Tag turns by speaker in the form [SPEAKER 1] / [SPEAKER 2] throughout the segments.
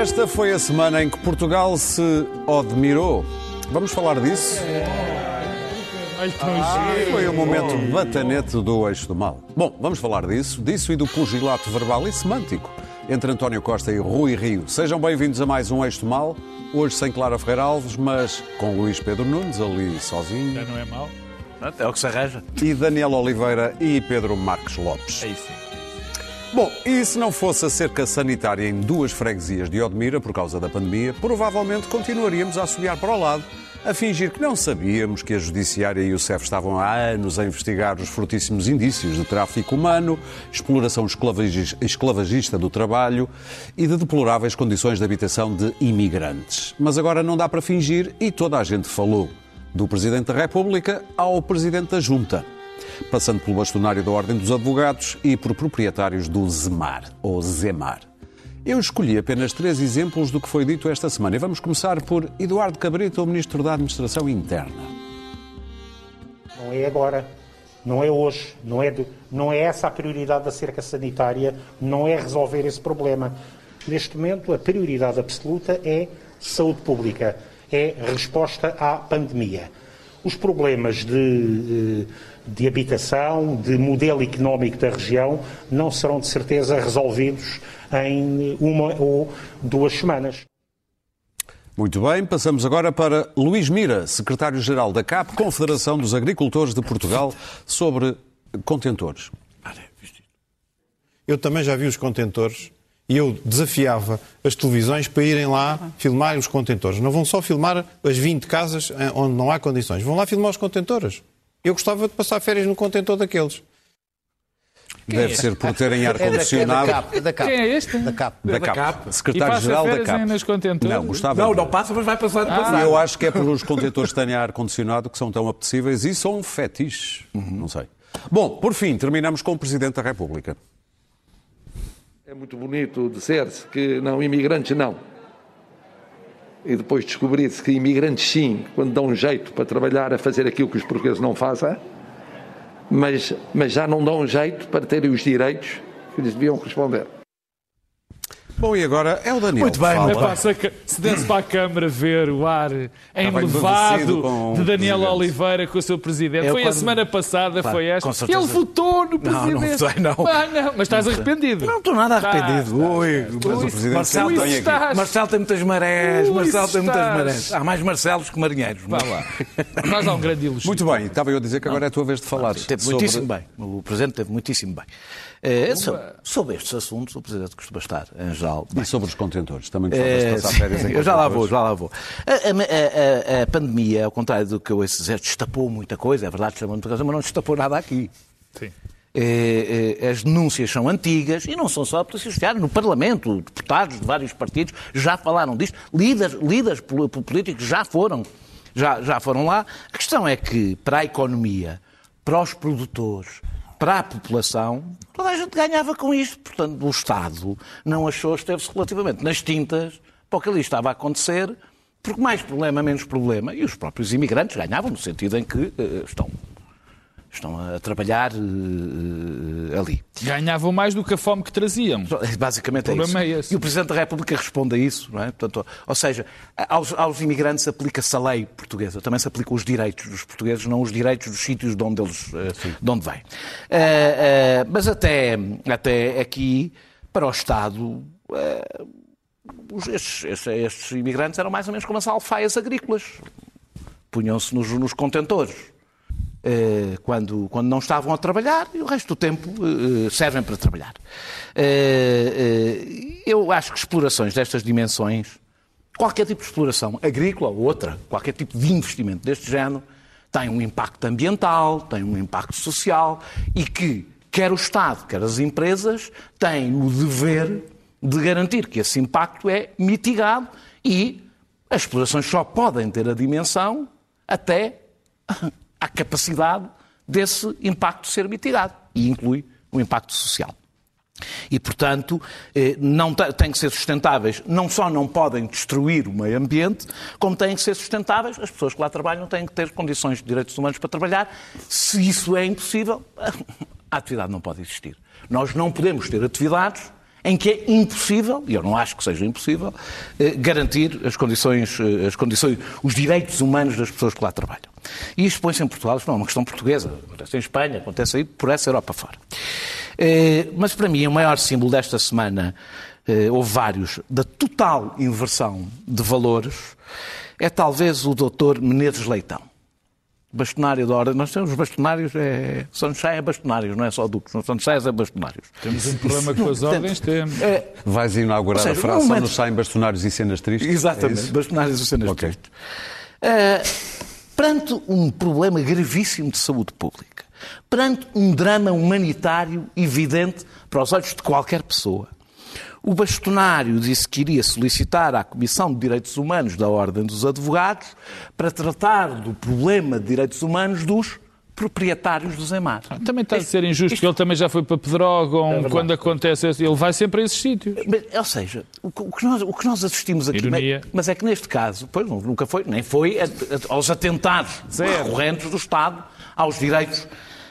[SPEAKER 1] Esta foi a semana em que Portugal se admirou. Vamos falar disso? Foi o momento batanete do eixo do mal. Bom, vamos falar disso, disso e do pugilato verbal e semântico entre António Costa e Rui Rio. Sejam bem-vindos a mais um eixo do mal, hoje sem Clara Ferreira Alves, mas com Luís Pedro Nunes ali sozinho.
[SPEAKER 2] Já não é mau?
[SPEAKER 3] É o que se arranja.
[SPEAKER 1] E Daniel Oliveira e Pedro Marques Lopes.
[SPEAKER 2] É isso sim.
[SPEAKER 1] Bom, e se não fosse a cerca sanitária em duas freguesias de Odmira por causa da pandemia, provavelmente continuaríamos a assobiar para o lado, a fingir que não sabíamos que a Judiciária e o CEF estavam há anos a investigar os fortíssimos indícios de tráfico humano, exploração esclavagi- esclavagista do trabalho e de deploráveis condições de habitação de imigrantes. Mas agora não dá para fingir e toda a gente falou, do Presidente da República ao Presidente da Junta passando pelo bastonário da Ordem dos Advogados e por proprietários do ZEMAR, ou ZEMAR. Eu escolhi apenas três exemplos do que foi dito esta semana e vamos começar por Eduardo Cabrita, o Ministro da Administração Interna.
[SPEAKER 4] Não é agora, não é hoje, não é, de- não é essa a prioridade da cerca sanitária, não é resolver esse problema. Neste momento, a prioridade absoluta é saúde pública, é resposta à pandemia. Os problemas de, de habitação, de modelo económico da região, não serão de certeza resolvidos em uma ou duas semanas.
[SPEAKER 1] Muito bem, passamos agora para Luís Mira, Secretário-Geral da CAP, Confederação dos Agricultores de Portugal, sobre contentores.
[SPEAKER 5] Eu também já vi os contentores e eu desafiava as televisões para irem lá filmar os contentores. Não vão só filmar as 20 casas eh, onde não há condições, vão lá filmar os contentores. Eu gostava de passar férias no contentor daqueles.
[SPEAKER 1] Deve ser por terem ar-condicionado.
[SPEAKER 3] É da CAP.
[SPEAKER 2] Quem é este?
[SPEAKER 3] Da CAP.
[SPEAKER 1] Da
[SPEAKER 2] CAP.
[SPEAKER 1] CAP. Secretário-Geral da CAP. Não, gostava.
[SPEAKER 3] Não, não passa, mas vai passar de
[SPEAKER 1] E
[SPEAKER 3] passar.
[SPEAKER 1] eu acho que é por os contentores que têm ar-condicionado que são tão apetecíveis e são fetiches. Não sei. Bom, por fim, terminamos com o Presidente da República.
[SPEAKER 6] É muito bonito dizer-se que não, imigrantes não. E depois descobrir-se que imigrantes sim, quando dão um jeito para trabalhar a fazer aquilo que os portugueses não fazem, mas, mas já não dão um jeito para terem os direitos que lhes deviam corresponder.
[SPEAKER 1] Bom, e agora é o Daniel.
[SPEAKER 3] Muito bem,
[SPEAKER 1] fala.
[SPEAKER 2] Epá, se, a- se desse para a Câmara ver o ar
[SPEAKER 1] bem
[SPEAKER 2] enlevado
[SPEAKER 1] com
[SPEAKER 2] de Daniel. Oliveira com o seu Presidente.
[SPEAKER 3] Eu
[SPEAKER 2] foi a
[SPEAKER 3] quando-
[SPEAKER 2] semana passada,
[SPEAKER 3] Pá,
[SPEAKER 2] foi esta.
[SPEAKER 3] certeza.
[SPEAKER 2] Ele votou no
[SPEAKER 3] Não,
[SPEAKER 2] Presidente.
[SPEAKER 3] não votei, não.
[SPEAKER 2] Ah, não, mas estás arrependido.
[SPEAKER 3] Não estou nada arrependido. Ui,
[SPEAKER 2] estás.
[SPEAKER 1] Mas o Presidente
[SPEAKER 3] Marcelo,
[SPEAKER 1] tem
[SPEAKER 2] estás.
[SPEAKER 1] aqui.
[SPEAKER 3] Marcelo tem muitas marés,
[SPEAKER 2] Ui,
[SPEAKER 3] Marcelo tem muitas marés. Há mais Marcelos que marinheiros.
[SPEAKER 2] Vá lá. Faz lá um grande elogio.
[SPEAKER 1] Muito bem, estava eu a dizer que agora é a tua vez de falar.
[SPEAKER 3] Teve
[SPEAKER 1] sobre-
[SPEAKER 3] muitíssimo bem. O Presidente teve muitíssimo bem. Eh, sobre, sobre estes assuntos, o Presidente costuma estar, em geral, bem.
[SPEAKER 1] E sobre os contentores. Também gostavas
[SPEAKER 3] É,
[SPEAKER 1] de passar
[SPEAKER 3] sim,
[SPEAKER 1] férias em
[SPEAKER 3] eu já lá vou, já lá vou. A, a- a- a pandemia, ao contrário do que eu ouço dizer, destapou muita coisa, é verdade, destapou muita coisa, mas não destapou nada aqui.
[SPEAKER 2] Sim.
[SPEAKER 3] Eh, eh, as denúncias são antigas e não são só a Polícia Judiciária. No Parlamento, deputados de vários partidos já falaram disto, líderes, líderes pol- políticos já foram, já, já foram lá. A questão é que, para a economia, para os produtores, para a população, toda a gente ganhava com isto. Portanto, o Estado não achou, esteve-se relativamente nas tintas para o que ali estava a acontecer, porque mais problema, menos problema. E os próprios imigrantes ganhavam, no sentido em que eh, estão estão a trabalhar eh, ali.
[SPEAKER 2] Ganhavam mais do que a fome que traziam.
[SPEAKER 3] Basicamente é
[SPEAKER 2] O
[SPEAKER 3] isso.
[SPEAKER 2] é esse.
[SPEAKER 3] E o Presidente da República responde a isso, não é? Portanto, ou seja, aos, aos imigrantes aplica-se a lei portuguesa, também se aplicam os direitos dos portugueses, não os direitos dos sítios de onde eles eh, de onde vêm. Eh, mas até, até aqui, para o Estado, estes, estes, estes imigrantes eram mais ou menos como as alfaias agrícolas. Punham-se nos, nos contentores quando, quando não estavam a trabalhar e o resto do tempo eh, servem para trabalhar. Eh, eh, eu acho que explorações destas dimensões, qualquer tipo de exploração, agrícola ou outra, qualquer tipo de investimento deste género, tem um impacto ambiental, tem um impacto social e que quer o Estado, quer as empresas têm o dever de garantir que esse impacto é mitigado e as explorações só podem ter a dimensão até à capacidade desse impacto ser mitigado. E inclui o impacto social. E, portanto, eh, não têm que ser sustentáveis. Não só não podem destruir o meio ambiente, como têm que ser sustentáveis. As pessoas que lá trabalham têm que ter condições de direitos humanos para trabalhar. Se isso é impossível, a atividade não pode existir. Nós não podemos ter atividades em que é impossível, e eu não acho que seja impossível, eh, garantir as condições, eh, as condições, os direitos humanos das pessoas que lá trabalham. E isto põe-se em Portugal, isto não é uma questão portuguesa, acontece em Espanha, acontece aí por essa Europa fora. Eh, Mas para mim o maior símbolo desta semana, houve vários, da total inversão de valores, é talvez o doutor Menezes Leitão. Bastonário da Ordem. Nós temos bastonários, é... Sunshine é bastonários, não é só duques, não Sunshine é bastonários.
[SPEAKER 2] Temos um problema com as ordens, temos.
[SPEAKER 3] É,
[SPEAKER 1] Vais inaugurar
[SPEAKER 3] seja,
[SPEAKER 1] a frase, só
[SPEAKER 3] momento-
[SPEAKER 1] nos saem bastonários e cenas tristes? É
[SPEAKER 3] Exatamente,
[SPEAKER 1] isso?
[SPEAKER 3] bastonários e cenas
[SPEAKER 1] Ok.
[SPEAKER 3] tristes. Ah, perante um problema gravíssimo de saúde pública, perante um drama humanitário evidente para os olhos de qualquer pessoa, o bastonário disse que iria solicitar à Comissão de Direitos Humanos da Ordem dos Advogados para tratar do problema de direitos humanos dos proprietários dos EMAR.
[SPEAKER 2] Também está a ser injusto, porque ele também já foi para Pedrógão, quando acontece ele vai sempre a esses sítios.
[SPEAKER 3] Mas, Ou seja, o que, nós, o que nós assistimos aqui.
[SPEAKER 2] Ironia.
[SPEAKER 3] Mas é que neste caso, pois nunca foi, nem foi aos atentados recorrentes do Estado aos direitos.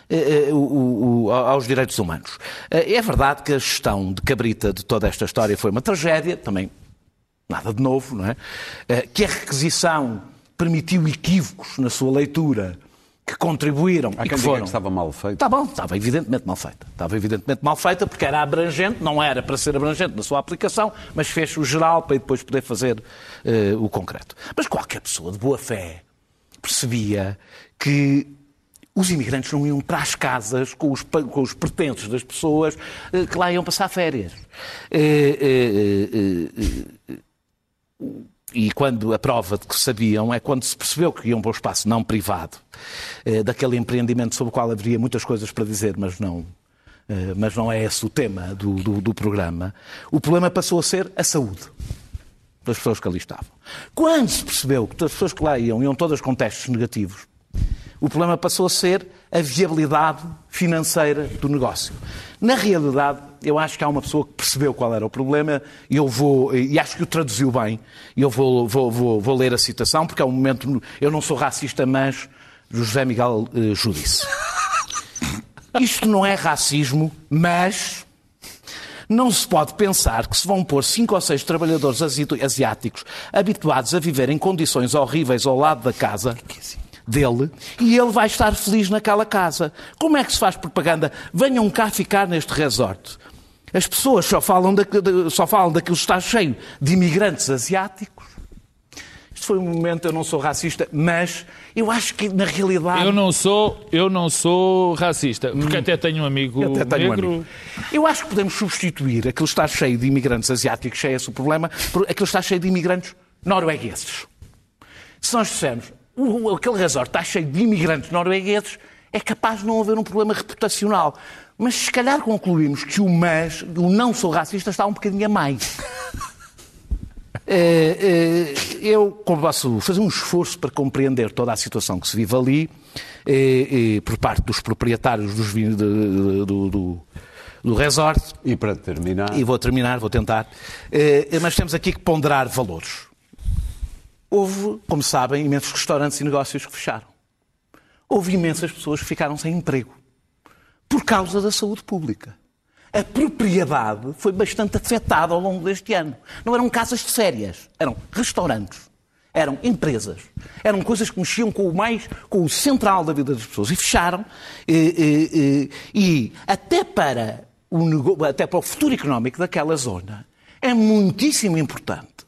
[SPEAKER 3] Eh, eh, o- o- o- aos direitos humanos. Eh, É verdade que a gestão de cabrita de toda esta história foi uma tragédia, também nada de novo, não é? Que a requisição permitiu equívocos na sua leitura que contribuíram
[SPEAKER 1] Há
[SPEAKER 3] e que foram.
[SPEAKER 1] que estava mal feito.
[SPEAKER 3] Está bom, estava evidentemente mal feita. Estava evidentemente mal feita porque era abrangente, não era para ser abrangente na sua aplicação, mas fez o geral para depois poder fazer eh, o concreto. Mas qualquer pessoa de boa fé percebia que os imigrantes não iam para as casas com os, com os pertences das pessoas eh, que lá iam passar férias. Eh, eh, e quando a prova de que sabiam é quando se percebeu que iam para o espaço não privado, daquele empreendimento sobre o qual haveria muitas coisas para dizer, mas não, mas não é esse o tema do, do, do programa. O problema passou a ser a saúde das pessoas que ali estavam. Quando se percebeu que as pessoas que lá iam iam todas com testes negativos, o problema passou a ser a viabilidade financeira do negócio. Na realidade, eu acho que há uma pessoa que percebeu qual era o problema e eu vou e acho que o traduziu bem. Eu vou, vou, vou, vou ler a citação porque é um momento. Eu não sou racista, mas José Miguel eh, Judice. Isto não é racismo, mas não se pode pensar que se vão pôr cinco ou seis trabalhadores asi- asiáticos habituados a viver em condições horríveis ao lado da casa dele e ele vai estar feliz naquela casa. Como é que se faz propaganda? Venham cá ficar neste resort. As pessoas só falam, da, só falam daquilo que está cheio de imigrantes asiáticos. Isto foi um momento, eu não sou racista, mas eu acho que na realidade.
[SPEAKER 2] Eu não sou, eu não sou racista, porque até tenho um amigo
[SPEAKER 3] Eu até tenho um
[SPEAKER 2] negro.
[SPEAKER 3] amigo. Eu acho que podemos substituir aquilo que está cheio de imigrantes asiáticos, é esse o problema, por aquilo que está cheio de imigrantes noruegueses. Se nós dissermos "O- aquele resort está cheio de imigrantes noruegueses, é capaz de não haver um problema reputacional. Mas se calhar concluímos que o mas, o não sou racista, está um bocadinho a mais. Eh, eh, eu como posso fazer um esforço para compreender toda a situação que se vive ali, eh, por parte dos proprietários dos vin- de- de- do, do, do resort,
[SPEAKER 1] E para terminar,
[SPEAKER 3] e vou terminar, vou tentar, mas temos aqui que ponderar valores. Houve, como sabem, imensos restaurantes e negócios que fecharam. Houve imensas pessoas que ficaram sem emprego por causa da saúde pública. A propriedade foi bastante afetada ao longo deste ano. Não eram casas de férias, eram restaurantes, eram empresas, eram coisas que mexiam com o mais, com o central da vida das pessoas e fecharam. E, e- e- e até para o até para o futuro económico daquela zona é muitíssimo importante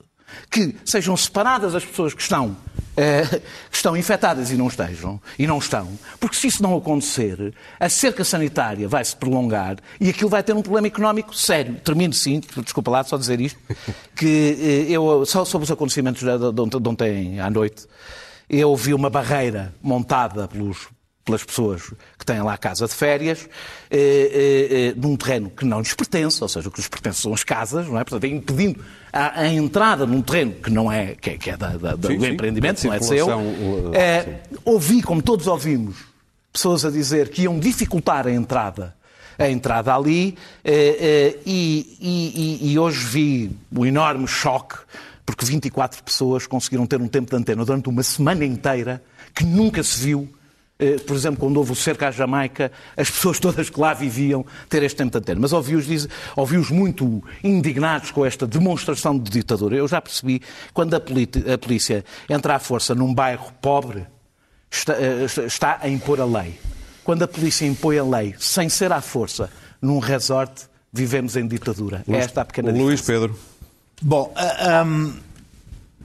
[SPEAKER 3] que sejam separadas as pessoas que estão, eh, que estão infectadas e não estejam, e não estão, porque se isso não acontecer, a cerca sanitária vai se prolongar e aquilo vai ter um problema económico sério. Termino sim, desculpa lá só dizer isto, que eh, eu, só sobre os acontecimentos de, de, de ontem à noite, eu vi uma barreira montada pelos pelas pessoas que têm lá a casa de férias, eh, eh, eh, num terreno que não lhes pertence, ou seja, o que lhes pertence são as casas, não é? Portanto, é impedindo a, a entrada num terreno que não é, que é, que é da, da- do
[SPEAKER 1] Sim, sim,
[SPEAKER 3] empreendimento, não é seu.
[SPEAKER 1] uh,
[SPEAKER 3] Eh, ouvi, como todos ouvimos, pessoas a dizer que iam dificultar a entrada a entrada ali eh, eh, e, e- e- hoje vi o enorme choque porque 24 pessoas conseguiram ter um tempo de antena durante uma semana inteira que nunca se viu eh, por exemplo, quando houve o cerco à Jamaica, as pessoas todas que lá viviam ter este tempo de antena. Mas ouvi-os ouvi muito indignados com esta demonstração de ditadura. Eu já percebi, quando a, a polícia entra à força num bairro pobre, está, eh, está a impor a lei. Quando a polícia impõe a lei sem ser à força num resort, vivemos em ditadura.
[SPEAKER 1] Luís,
[SPEAKER 3] é esta a pequena
[SPEAKER 1] Luís
[SPEAKER 3] diferença.
[SPEAKER 1] Pedro.
[SPEAKER 7] Bom, uh, um,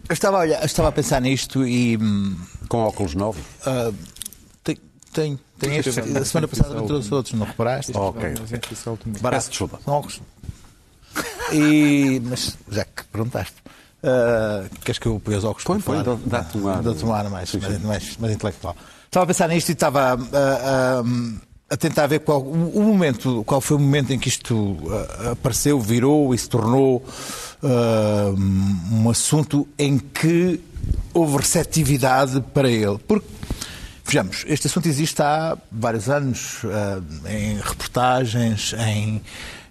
[SPEAKER 7] eu, estava, olha, eu estava a pensar nisto e. Um,
[SPEAKER 1] Com óculos novos?
[SPEAKER 7] Uh, tem, tem, tem este. A semana passada não trouxe outros, não reparaste?
[SPEAKER 1] Ok.
[SPEAKER 7] Barato.
[SPEAKER 1] desculpa.
[SPEAKER 7] São óculos. E, mas já que perguntaste, uh, queres que eu ponha os óculos
[SPEAKER 1] Põe,
[SPEAKER 7] para
[SPEAKER 1] põe, dá-te um ar.
[SPEAKER 7] Dá-te um ar mais, mais, mais, mais intelectual. Estava a pensar nisto e estava uh, uh, a tentar ver qual o, o momento, qual foi o momento em que isto uh, apareceu, virou e se tornou uh, um assunto em que houve receptividade para ele. Porque, vejamos, este assunto existe há vários anos, uh, em reportagens, em.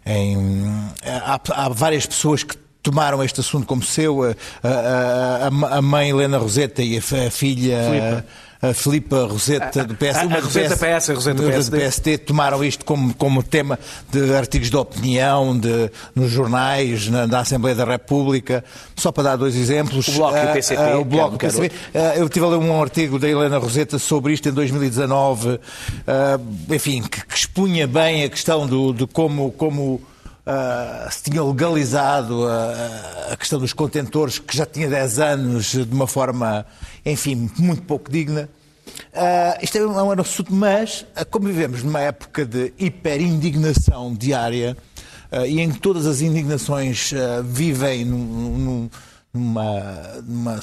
[SPEAKER 7] em há, há várias pessoas que tomaram este assunto como seu, a, a, a, a mãe Helena Roseta e a, filha a Filipa Roseta do PS,
[SPEAKER 3] A- a
[SPEAKER 7] uma do
[SPEAKER 3] Roseta PS, a Roseta
[SPEAKER 7] do
[SPEAKER 3] PSD.
[SPEAKER 7] PSD, tomaram isto como, como tema de artigos de opinião, de, nos jornais, na, na Assembleia da República, só para dar dois exemplos.
[SPEAKER 3] O Bloco e o
[SPEAKER 7] Ah,
[SPEAKER 3] PCP,
[SPEAKER 7] ah, o
[SPEAKER 3] que
[SPEAKER 7] Bloco
[SPEAKER 3] é um
[SPEAKER 7] PCP. Ah, Eu estive a ler um artigo da Helena Roseta sobre isto em 2019, ah, enfim, que, que expunha bem a questão do, de como, como ah, se tinha legalizado a, a questão dos contentores, que já tinha 10 anos, de uma forma, enfim, muito pouco digna. Ah, isto é um, é assunto, mas ah, como vivemos numa época de hiperindignação diária ah, e em que todas as indignações ah, vivem num- num- numa, numa,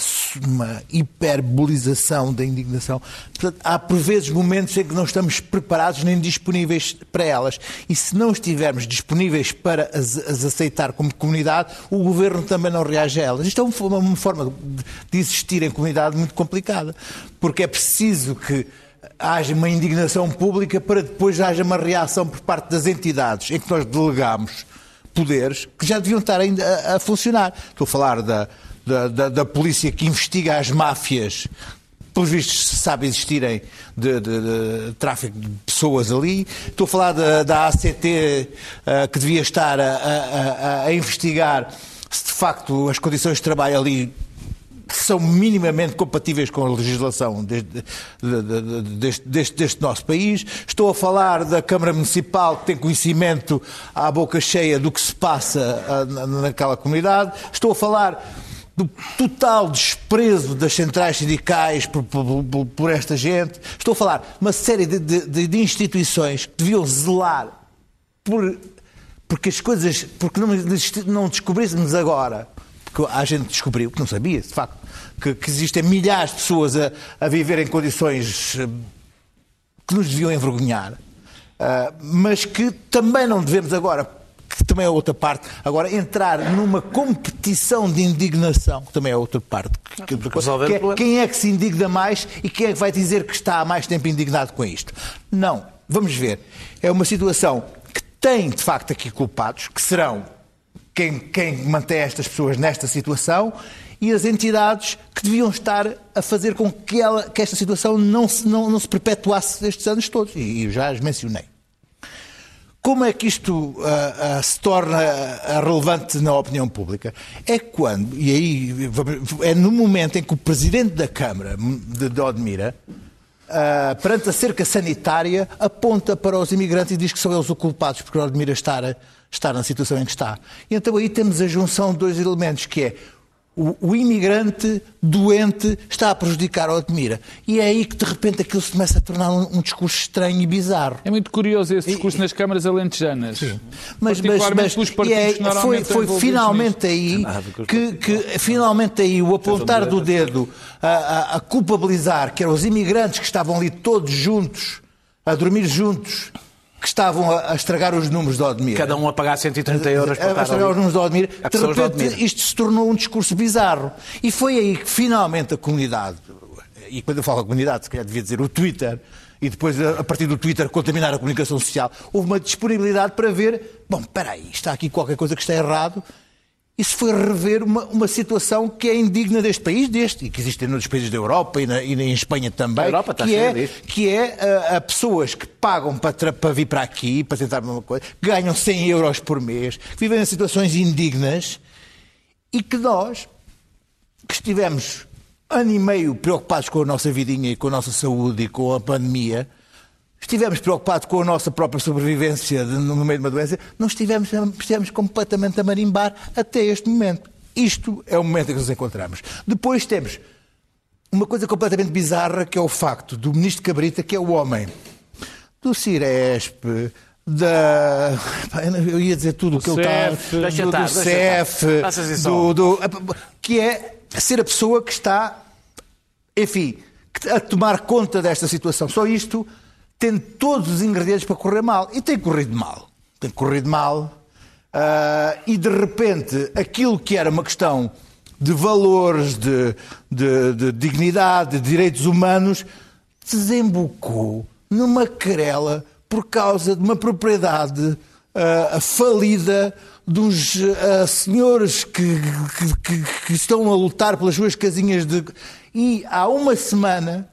[SPEAKER 7] numa hiperbolização da indignação, portanto, há por vezes momentos em que não estamos preparados nem disponíveis para elas. E se não estivermos disponíveis para as, as aceitar como comunidade, o governo também não reage a elas. Isto é uma, uma forma de- de existir em comunidade muito complicada, porque é preciso que haja uma indignação pública para depois haja uma reação por parte das entidades em que nós delegamos poderes que já deviam estar ainda a, a funcionar. Estou a falar da, da, da- da polícia que investiga as máfias, pelos vistos se sabe existirem de, de- de tráfico de pessoas ali. Estou a falar da, da ACT eh, que devia estar a, a- a- a investigar se de facto as condições de trabalho ali são minimamente compatíveis com a legislação de- de- de- de- deste, deste- deste nosso país. Estou a falar da Câmara Municipal, que tem conhecimento à boca cheia do que se passa ah, na- naquela comunidade. Estou a falar do total desprezo das centrais sindicais por, por- por- por esta gente. Estou a falar de uma série de, de- de instituições que deviam zelar por, porque as coisas, porque não, não descobríssemos agora, porque a gente descobriu, que não sabia, de facto, que, que existem milhares de pessoas a, a viver em condições eh, que nos deviam envergonhar, ah, mas que também não devemos agora, que também é outra parte, agora entrar numa competição de indignação, que também é outra parte. Que, que- que é quem é que se indigna mais e quem é que vai dizer que está há mais tempo indignado com isto? Não. Vamos ver. É uma situação que tem, de facto, aqui culpados, que serão quem, quem mantém estas pessoas nesta situação e as entidades que deviam estar a fazer com que, ela, que esta situação não se, não, não se perpetuasse estes anos todos. E, e já as mencionei. Como é que isto ah, ah, se torna ah, relevante na opinião pública? É quando, e aí é no momento em que o Presidente da Câmara de, de Odmira, perante a cerca sanitária, aponta para os imigrantes e diz que são eles os culpados por Odmira estar, estar na situação em que está. E então aí temos a junção de dois elementos, que é o, o imigrante doente está a prejudicar a Odmira. E é aí que de repente aquilo se começa a tornar um, um discurso estranho e bizarro.
[SPEAKER 2] É muito curioso esse discurso nas câmaras alentejanas.
[SPEAKER 7] Mas, mas, mas e
[SPEAKER 2] partidos
[SPEAKER 7] é- foi, foi finalmente aí que, que finalmente aí o apontar do dedo a, a- a culpabilizar que eram os imigrantes que estavam ali todos juntos, a dormir juntos, que estavam a, a estragar os números de Odmira.
[SPEAKER 3] Cada um a pagar 130 euros para
[SPEAKER 7] a
[SPEAKER 3] estar
[SPEAKER 7] estragar os
[SPEAKER 3] ali.
[SPEAKER 7] números de Odmira.
[SPEAKER 3] A
[SPEAKER 7] De
[SPEAKER 3] de
[SPEAKER 7] repente,
[SPEAKER 3] Odmira.
[SPEAKER 7] isto se tornou um discurso bizarro. E foi aí que finalmente a comunidade, e quando eu falo a comunidade, se calhar devia dizer o Twitter, e depois a a partir do Twitter contaminar a comunicação social, houve uma disponibilidade para ver, bom, espera aí, está aqui qualquer coisa que está errado, isso foi rever uma, uma situação que é indigna deste país, deste, e que existe em outros países da Europa e, na, e em Espanha também,
[SPEAKER 3] Europa está
[SPEAKER 7] que, é, que é a, a pessoas que pagam para, para vir para aqui, para tentar uma coisa, que ganham 100 euros por mês, que vivem em situações indignas e que nós, que estivemos ano e meio preocupados com a nossa vidinha e com a nossa saúde e com a pandemia, estivemos preocupados com a nossa própria sobrevivência no meio de uma doença, não estivemos, estivemos completamente a marimbar até este momento. Isto é o momento em que nos encontramos. Depois temos uma coisa completamente bizarra, que é o facto do ministro Cabrita, que é o homem do Ciresp, da. Eu ia dizer tudo o que ele está. Do, do CEF,
[SPEAKER 3] estar. Faças isso
[SPEAKER 7] do, do- que é ser a pessoa que está, enfim, a tomar conta desta situação. Só isto tem todos os ingredientes para correr mal. E tem corrido mal. Tem corrido mal. Ah, e de repente, aquilo que era uma questão de valores, de, de- de dignidade, de direitos humanos, desembocou numa querela por causa de uma propriedade ah, falida dos ah, senhores que, que- que- que estão a lutar pelas suas casinhas de. E há uma semana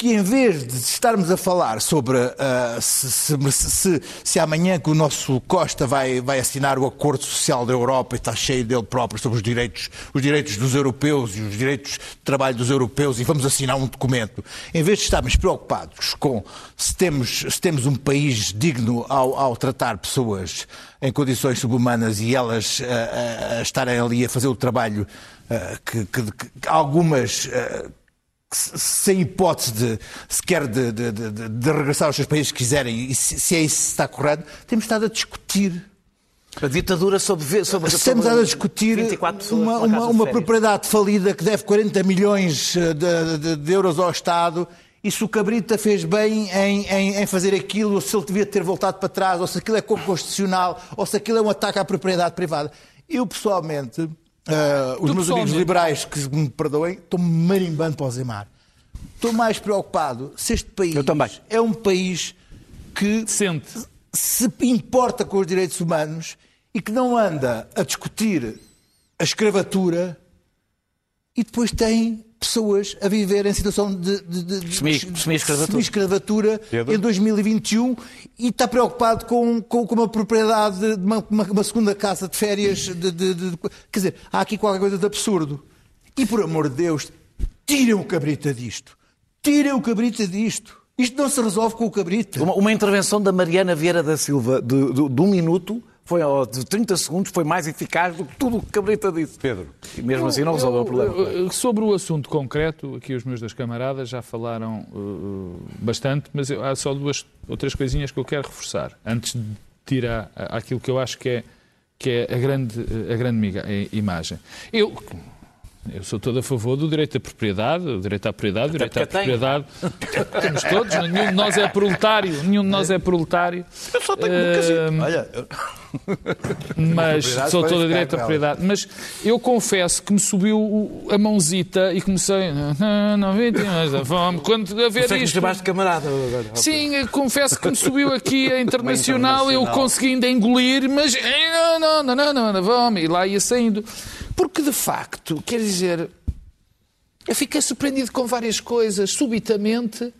[SPEAKER 7] que em vez de estarmos a falar sobre ah, se, se- se- se amanhã que o nosso Costa vai, vai assinar o Acordo Social da Europa e está cheio dele próprio sobre os direitos, os direitos dos europeus e os direitos de trabalho dos europeus e vamos assinar um documento, em vez de estarmos preocupados com se temos, se temos um país digno ao, ao tratar pessoas em condições subhumanas e elas ah, a estarem ali a fazer o trabalho ah, que, que- que algumas se- sem hipótese de sequer de, de, de- de- regressar aos seus países que quiserem, e se, se é isso que está correto, temos estado a discutir.
[SPEAKER 3] A ditadura sobre, sobre,
[SPEAKER 7] Temos
[SPEAKER 3] sobre
[SPEAKER 7] estado a discutir
[SPEAKER 3] 24 pessoas
[SPEAKER 7] uma, uma, uma propriedade falida que deve 40 milhões eh, de, de- de euros ao Estado. E se o Cabrita fez bem em, em- em fazer aquilo, ou se ele devia ter voltado para trás, ou se aquilo é constitucional, ou se aquilo é um ataque à propriedade privada. Eu, pessoalmente, eh, os
[SPEAKER 2] Tu,
[SPEAKER 7] meus amigos liberais que me perdoem, estão marimbando para o Zemar. Estou mais preocupado se este país é um país que
[SPEAKER 2] Sente.
[SPEAKER 7] se importa com os direitos humanos e que não anda a discutir a escravatura e depois tem pessoas a viver em situação de, de, de- de-
[SPEAKER 3] Semi- semi-escravatura.
[SPEAKER 7] em 2021 e está preocupado com, com, com uma propriedade de uma, uma- uma segunda casa de férias. De, de- de- quer dizer, há aqui qualquer coisa de absurdo. E por amor de Deus, tirem o cabrita disto. Tirem o cabrita disto. Isto não se resolve com o cabrita.
[SPEAKER 3] Uma, uma intervenção da Mariana Vieira da Silva de, de- de um minuto, foi, de 30 segundos, foi mais eficaz do que tudo o que Cabrita disse.
[SPEAKER 1] Pedro.
[SPEAKER 3] E mesmo assim não resolveu o problema.
[SPEAKER 2] Eu- eu- Sobre o assunto concreto, aqui os meus dois camaradas já falaram uh, bastante, mas eu- há só duas ou três coisinhas que eu quero reforçar, antes de à- àquilo que eu acho que é, que é a grande, a grande imagem. Eu, eu sou todo a favor do direito à propriedade, o direito à propriedade, o direito à propriedade. Temos todos, nenhum de nós é proletário, nenhum de nós é proletário.
[SPEAKER 3] Eu só tenho um
[SPEAKER 2] Eh,
[SPEAKER 3] bocadinho.
[SPEAKER 7] Olha, eu-
[SPEAKER 2] mas sou todo a direito à propriedade. Mas eu confesso que me subiu a mãozita e comecei. Não, não, vítimas da fome. Quando a ver isto.
[SPEAKER 3] chamaste de camarada agora.
[SPEAKER 2] Sim, confesso que me subiu aqui a internacional, eu consegui ainda engolir, mas eh, não, não, não, não, não, não, vamos, e lá ia saindo. Porque de facto, quer dizer, eu fiquei surpreendido com várias coisas. Subitamente,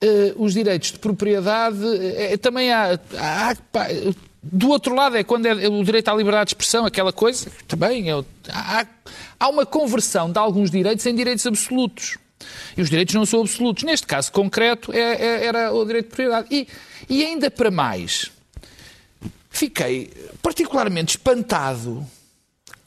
[SPEAKER 2] eh, os direitos de propriedade eh, também há, há- pá, do outro lado é quando é o direito à liberdade de expressão, aquela coisa, também é, há, há uma conversão de alguns direitos em direitos absolutos. E os direitos não são absolutos. Neste caso concreto é- é- era o direito de propriedade. E, e ainda para mais, fiquei particularmente espantado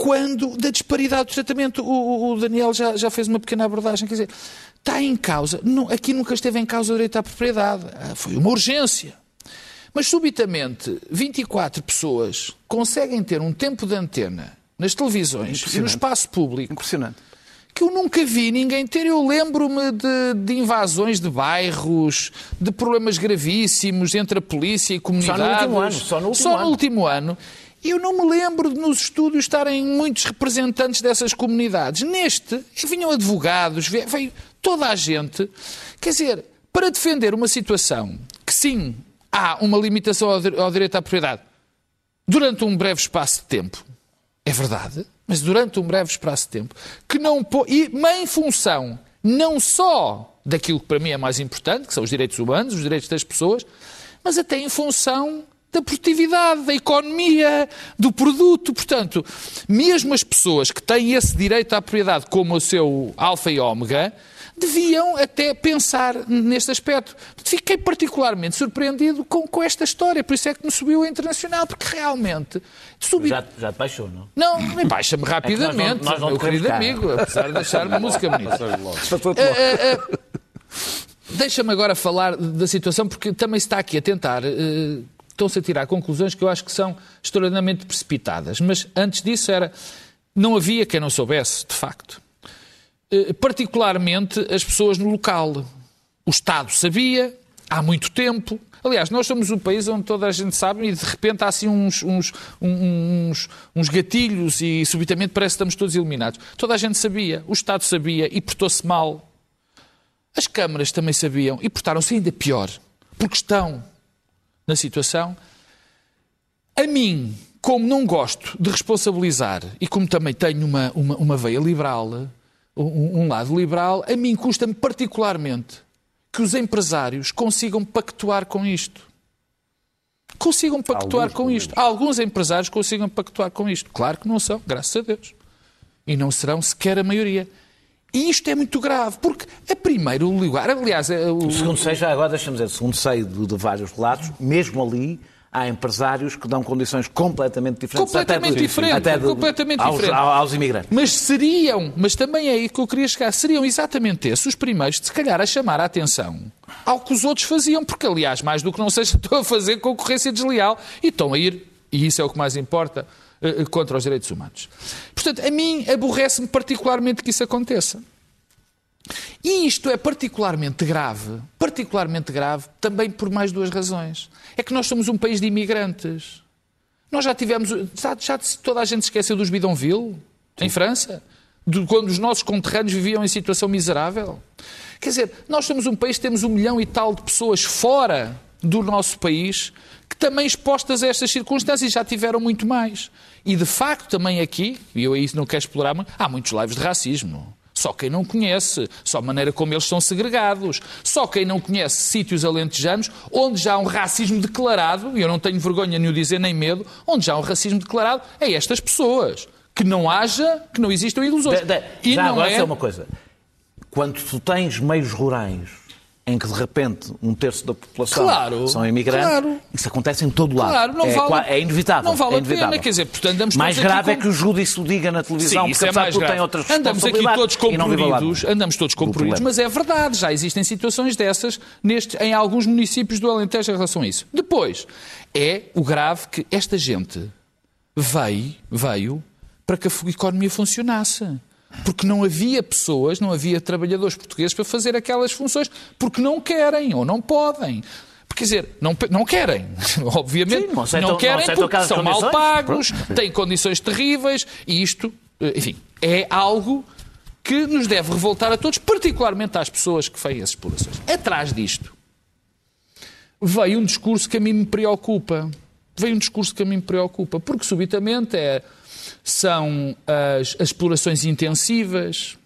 [SPEAKER 2] quando da disparidade do tratamento. O, o- Daniel já, já fez uma pequena abordagem. Quer dizer, está em causa. não- aqui nunca esteve em causa o direito à propriedade. Ah, Foi uma urgência. Mas subitamente 24 pessoas conseguem ter um tempo de antena nas televisões e no espaço público
[SPEAKER 3] Impressionante.
[SPEAKER 2] que eu nunca vi ninguém ter. Eu lembro-me de, de invasões de bairros, de problemas gravíssimos entre a polícia e comunidades.
[SPEAKER 3] último ano, só no último
[SPEAKER 2] Só
[SPEAKER 3] ano.
[SPEAKER 2] no último ano. Eu não me lembro de nos estúdios estarem muitos representantes dessas comunidades. Neste, vinham advogados, ve- veio toda a gente. Quer dizer, para defender uma situação que sim, há uma limitação ao direito à propriedade durante um breve espaço de tempo, é verdade, mas durante um breve espaço de tempo, que não e em função não só daquilo que para mim é mais importante, que são os direitos humanos, os direitos das pessoas, mas até em função da produtividade, da economia, do produto. Portanto, mesmo as pessoas que têm esse direito à propriedade como o seu alfa e ômega, deviam até pensar neste aspecto. Fiquei particularmente surpreendido com, com esta história, por isso é que me subiu a internacional, porque realmente.
[SPEAKER 3] Subi... Já, já te baixou, não?
[SPEAKER 2] Não, baixa-me rapidamente, é nós não, nós não meu querido cá. amigo, apesar de achar-me música bonita. uh, uh, Deixa-me agora falar da situação, porque também se está aqui a tentar. Uh, Estão-se a tirar conclusões que eu acho que são extraordinariamente precipitadas. Mas antes disso era. Não havia quem não soubesse, de facto. Eh, particularmente as pessoas no local. O Estado sabia, há muito tempo. Aliás, nós somos um país onde toda a gente sabe e de repente há assim uns, uns, uns, uns gatilhos e subitamente parece que estamos todos iluminados. Toda a gente sabia, o Estado sabia e portou-se mal. As câmaras também sabiam e portaram-se ainda pior, porque estão na situação. A mim, como não gosto de responsabilizar e como também tenho uma, uma, uma veia liberal, um, um lado liberal, a mim custa-me particularmente que os empresários consigam pactuar com isto. Consigam pactuar Alguns, com isto. Alguns empresários consigam pactuar com isto. Claro que não são, graças a Deus. E não serão sequer a maioria. E isto é muito grave, porque a primeiro lugar, aliás... É
[SPEAKER 3] o... Segundo sei, já agora deixa-me dizer, segundo sei de, de vários relatos, mesmo ali há empresários que dão condições completamente diferentes.
[SPEAKER 2] Completamente diferentes. Até de, completamente
[SPEAKER 3] aos,
[SPEAKER 2] diferente.
[SPEAKER 3] aos imigrantes.
[SPEAKER 2] Mas seriam, mas também é aí que eu queria chegar, seriam exatamente esses os primeiros, se calhar, a chamar a atenção ao que os outros faziam, porque, aliás, mais do que não seja, estão a fazer concorrência desleal e estão a ir, e isso é o que mais importa, eh, eh, contra os direitos humanos. Portanto, a mim aborrece-me particularmente que isso aconteça. E isto é particularmente grave, particularmente grave também por mais duas razões. É que nós somos um país de imigrantes. Nós já tivemos. Já, já toda a gente se esqueceu dos bidonville, em França? De quando os nossos conterrâneos viviam em situação miserável? Quer dizer, nós somos um país que temos um milhão e tal de pessoas fora do nosso país que também expostas a estas circunstâncias já tiveram muito mais. E de facto, também aqui, e eu aí não quero explorar, há muitos lives de racismo. Só quem não conhece, só a maneira como eles são segregados, só quem não conhece sítios alentejanos onde já há um racismo declarado, e eu não tenho vergonha nem o dizer nem medo, onde já há um racismo declarado é estas pessoas. Que não haja, que não existam ilusões. De, de,
[SPEAKER 3] e já não agora é... uma coisa. Quando tu tens meios rurais em que de repente um terço da população claro, são imigrantes, claro. isso acontece em todo lado. Claro, não é, vale, é inevitável.
[SPEAKER 2] Não vale
[SPEAKER 3] é
[SPEAKER 2] inevitável. a pena, quer dizer, portanto andamos
[SPEAKER 3] Mais grave é que o júdice o diga na televisão, Sim, porque é mais grave. tem outras
[SPEAKER 2] Andamos aqui todos comprimidos, andamos todos comprimidos, mas é verdade, já existem situações dessas neste, em alguns municípios do Alentejo em relação a isso. Depois, é o grave que esta gente veio, veio para que a economia funcionasse porque não havia pessoas, não havia trabalhadores portugueses para fazer aquelas funções, porque não querem ou não podem. Quer dizer, não, não querem, obviamente. Sim, não, aceitam, não querem não porque são mal pagos, têm condições terríveis e isto, eh, enfim, é algo que nos deve revoltar a todos, particularmente às pessoas que fazem as explorações. Atrás disto veio um discurso que a mim me preocupa. Veio um discurso que a mim me preocupa, porque subitamente é são as, as explorações intensivas,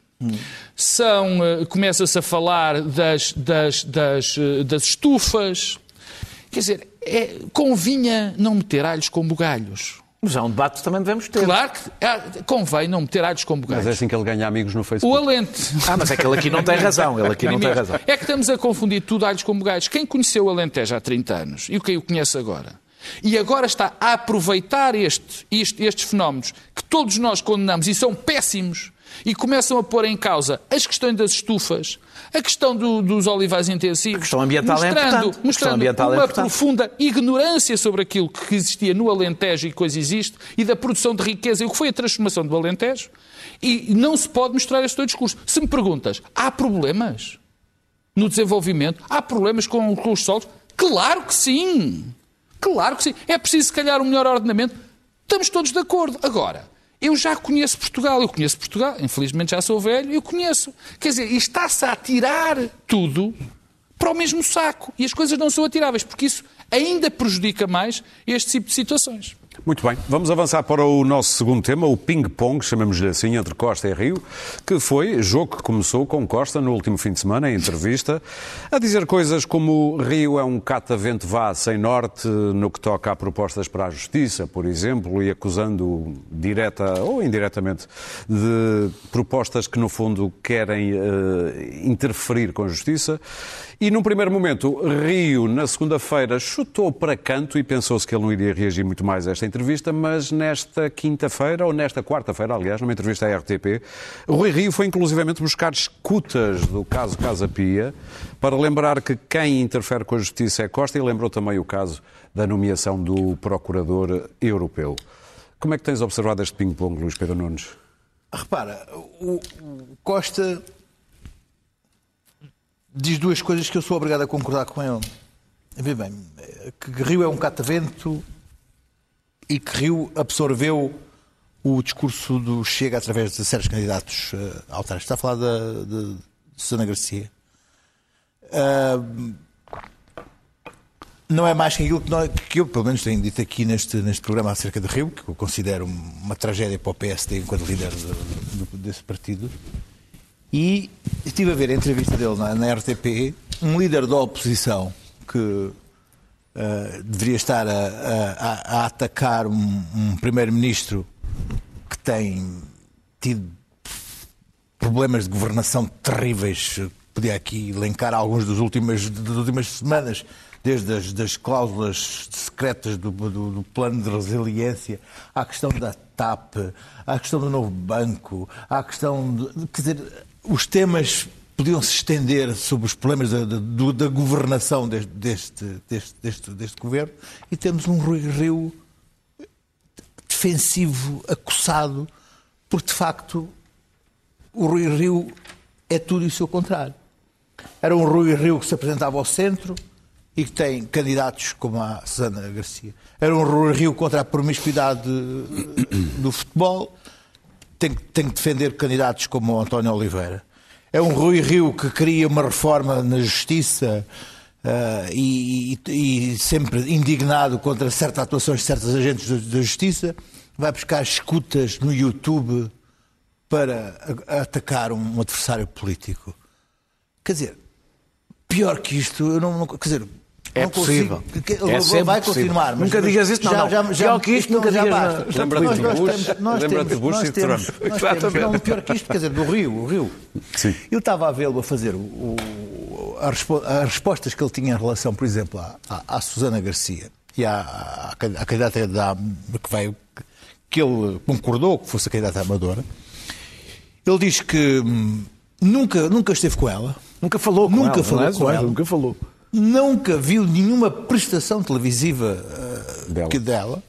[SPEAKER 2] são uh, começa-se a falar das, das, das, uh, das estufas. Quer dizer, é, convinha não meter alhos com bugalhos.
[SPEAKER 3] Mas é um debate que também devemos ter.
[SPEAKER 2] Claro que é, convém não meter alhos com bugalhos.
[SPEAKER 1] Mas é assim que ele ganha amigos no Facebook.
[SPEAKER 2] O Alente.
[SPEAKER 3] Ah, mas é que ele aqui não tem razão. Ele aqui não tem razão.
[SPEAKER 2] É que estamos a confundir tudo alhos com bugalhos. Quem conheceu o Alentejo há 30 anos e o quem o conhece agora e agora está a aproveitar este, este, estes fenómenos que todos nós condenamos e são péssimos e começam a pôr em causa as questões das estufas, a questão do, dos olivais intensivos, a
[SPEAKER 3] questão ambiental
[SPEAKER 2] mostrando,
[SPEAKER 3] é
[SPEAKER 2] mostrando
[SPEAKER 3] ambiental
[SPEAKER 2] uma
[SPEAKER 3] é
[SPEAKER 2] profunda ignorância sobre aquilo que existia no Alentejo e coisa existe e da produção de riqueza e o que foi a transformação do Alentejo. E não se pode mostrar este teu discurso. Se me perguntas, há problemas no desenvolvimento? Há problemas com, com os solos? Claro que sim! Claro que sim. É preciso, se calhar, um melhor ordenamento. Estamos todos de acordo. Agora, eu já conheço Portugal. Eu conheço Portugal. Infelizmente já sou velho. Eu conheço. Quer dizer, está-se a tirar tudo para o mesmo saco. E as coisas não são atiráveis, porque isso ainda prejudica mais este tipo de situações.
[SPEAKER 1] Muito bem, vamos avançar para o nosso segundo tema, o ping-pong, chamamos-lhe assim, entre Costa e Rio, que foi jogo que começou com Costa no último fim de semana, em entrevista, a dizer coisas como Rio é um catavento vá sem norte no que toca a propostas para a justiça, por exemplo, e acusando direta ou indiretamente de propostas que, no fundo, querem uh, interferir com a justiça. E num primeiro momento, Rio, na segunda-feira, chutou para canto e pensou-se que ele não iria reagir muito mais a esta entrevista, mas nesta quinta-feira, ou nesta quarta-feira, aliás, numa entrevista à RTP, Rui Rio foi inclusivamente buscar escutas do caso Casa Pia para lembrar que quem interfere com a justiça é Costa e lembrou também o caso da nomeação do Procurador Europeu. Como é que tens observado este ping-pong, Luís Pedro Nunes?
[SPEAKER 7] Repara, o Costa diz duas coisas que eu sou obrigado a concordar com ele. Vê bem, que Rio é um catavento e que Rio absorveu o discurso do Chega através de certos candidatos uh, autárquicos. Está a falar de, de, de Susana Garcia. Uh, não é mais que aquilo que, nós, que, eu, pelo menos, tenho dito aqui neste, neste programa acerca de Rio, que eu considero uma tragédia para o PSD enquanto líder de, desse partido. E estive a ver a entrevista dele na, na RTP, um líder da oposição que uh, deveria estar a, a, a atacar um, um primeiro-ministro que tem tido problemas de governação terríveis. Podia aqui elencar alguns dos últimos, das últimas semanas, desde as das cláusulas secretas do, do, do, plano de resiliência, à questão da TAP, à questão do novo banco, à questão. De, quer dizer, os temas podiam se estender sobre os problemas da, da, da governação deste, deste, deste, deste, governo e temos um Rui Rio defensivo, acossado, porque de facto o Rui Rio é tudo e o seu contrário. Era um Rui Rio que se apresentava ao centro e que tem candidatos como a Susana Garcia. Era um Rui Rio contra a promiscuidade do futebol tem, tem que defender candidatos como o António Oliveira. É um Rui Rio que cria uma reforma na justiça uh, e, e, e, sempre indignado contra certas atuações de certos agentes da, justiça, vai buscar escutas no YouTube para atacar um adversário político. Quer dizer, pior que isto, eu não, quer dizer,
[SPEAKER 3] é possível.
[SPEAKER 7] Consigo, é sempre vai possível. continuar.
[SPEAKER 3] Mas, nunca digas isso, não. Já, já, já, pior que isto, nunca
[SPEAKER 1] digas nada. Lembra-te de Bush, lembra de Bush e de Trump.
[SPEAKER 7] Exatamente. Não, pior que isto, quer dizer, do Rio. O Rio. Sim. Eu estava a vê-lo a fazer o, o, as respostas que ele tinha em relação, por exemplo, à, à, à Susana Garcia e à, à, candidata da, que veio, que ele concordou que fosse a candidata amadora. Ele diz que hum, nunca, nunca esteve com ela.
[SPEAKER 3] Nunca falou com
[SPEAKER 7] nunca
[SPEAKER 3] ela.
[SPEAKER 7] Falou
[SPEAKER 3] é?
[SPEAKER 7] com ela.
[SPEAKER 3] Nunca falou
[SPEAKER 7] nunca viu nenhuma prestação televisiva uh, dela. Que dela,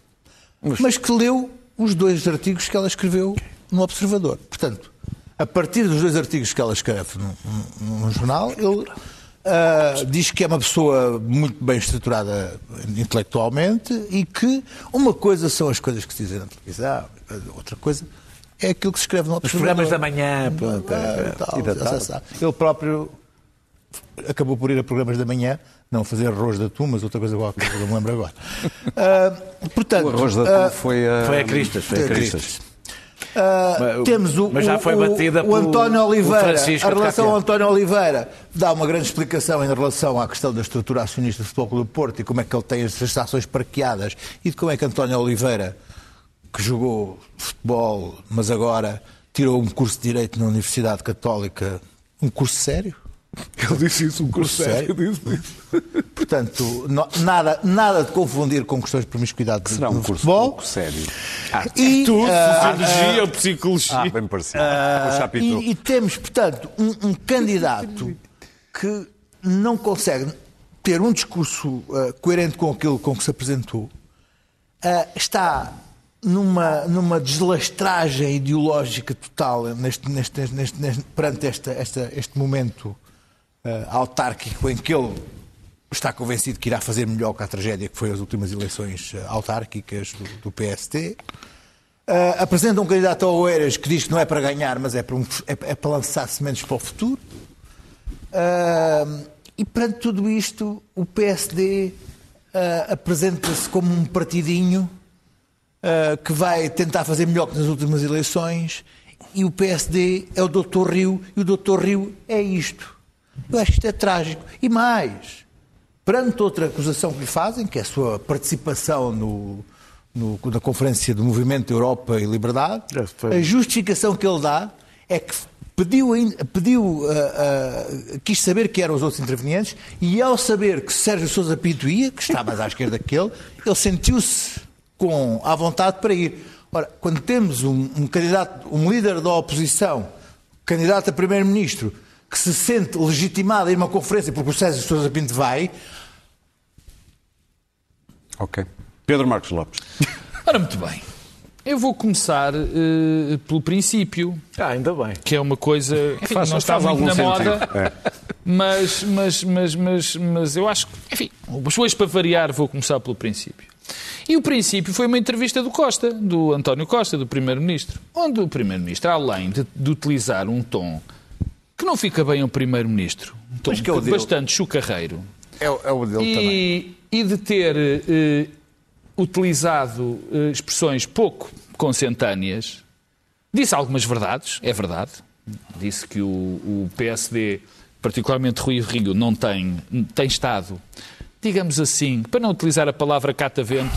[SPEAKER 7] mas... mas que leu os dois artigos que ela escreveu no Observador. Portanto, a partir dos dois artigos que ela escreve no, no, no jornal, ele uh, diz que é uma pessoa muito bem estruturada intelectualmente e que uma coisa são as coisas que se dizem na televisão, outra coisa é aquilo que se escreve no Observador.
[SPEAKER 3] Os programas da manhã, pronto,
[SPEAKER 7] é, tal, e da tarde. Ele próprio acabou por ir a programas da manhã, não fazer arroz da tu, mas outra coisa qualquer, não me lembro agora. Uh, portanto,
[SPEAKER 1] o arroz da tu uh, foi a...
[SPEAKER 3] Foi a Cristas. Foi a Cristas.
[SPEAKER 7] Uh, temos o,
[SPEAKER 3] mas já foi batida
[SPEAKER 7] o, o António Oliveira, a relação ao António Oliveira dá uma grande explicação em relação à questão da estrutura acionista do Futebol Clube do Porto e como é que ele tem as estações parqueadas e de como é que António Oliveira, que jogou futebol, mas agora tirou um curso de Direito na Universidade Católica, um curso sério?
[SPEAKER 3] Ele disse isso, um curso sério. Disse isso.
[SPEAKER 7] Portanto, não, nada, nada de confundir com questões de promiscuidade
[SPEAKER 1] Será um curso
[SPEAKER 7] futebol.
[SPEAKER 1] pouco sério.
[SPEAKER 3] Ah, e, tudo, uh, sociologia, uh, psicologia.
[SPEAKER 1] Ah, bem parecido. Uh,
[SPEAKER 7] e, e, temos, portanto, um, um, candidato que não consegue ter um discurso uh, coerente com aquilo com que se apresentou. Uh, está numa, numa deslastragem ideológica total neste, neste, neste, neste perante esta, esta, este momento autárquico em que ele está convencido que irá fazer melhor que a tragédia que foi as últimas eleições uh, autárquicas do, do PST. Uh, eh, apresenta um candidato ao Oeiras que diz que não é para ganhar, mas é para, um, é, é para lançar sementes para o futuro. Uh, e perante tudo isto, o PSD uh, apresenta-se como um partidinho que vai tentar fazer melhor que nas últimas eleições, e o PSD é o Doutor Rio, e o Doutor Rio é isto. Eu acho que isto é trágico. E mais, perante outra acusação que lhe fazem, que é a sua participação no, no, na Conferência do Movimento Europa e Liberdade, a justificação que ele dá é que pediu, pediu uh, uh, quis saber quem eram os outros intervenientes e ao saber que Sérgio Sousa Pinto ia, que está mais à esquerda que ele, ele sentiu-se com à vontade para ir. Ora, quando temos um, um candidato, um líder da oposição, candidato a primeiro-ministro, que se sente legitimado a ir a uma conferência porque o Sérgio Sousa Pinto vai.
[SPEAKER 1] Ok. Pedro Marcos Lopes.
[SPEAKER 2] Ora, muito bem. Eu vou começar uh, pelo princípio.
[SPEAKER 3] Ah, ainda bem.
[SPEAKER 2] Que é uma coisa. Enfim, faz, não está muito na sentido. moda. É. Mas, mas, mas, mas, mas eu acho que. Enfim, depois para variar, vou começar pelo princípio. E o princípio foi uma entrevista do Costa, do António Costa, do Primeiro-Ministro, onde o Primeiro-Ministro, além de, de, utilizar um tom que não fica bem ao Primeiro-Ministro, um tom que é bastante chucarreiro,
[SPEAKER 7] é, é o dele
[SPEAKER 2] e,
[SPEAKER 7] também.
[SPEAKER 2] E de ter eh, utilizado eh, expressões pouco consentâneas, disse algumas verdades, é verdade. Disse que o, o PSD, particularmente Rui Rio, não tem, tem estado, digamos assim, para não utilizar a palavra catavento,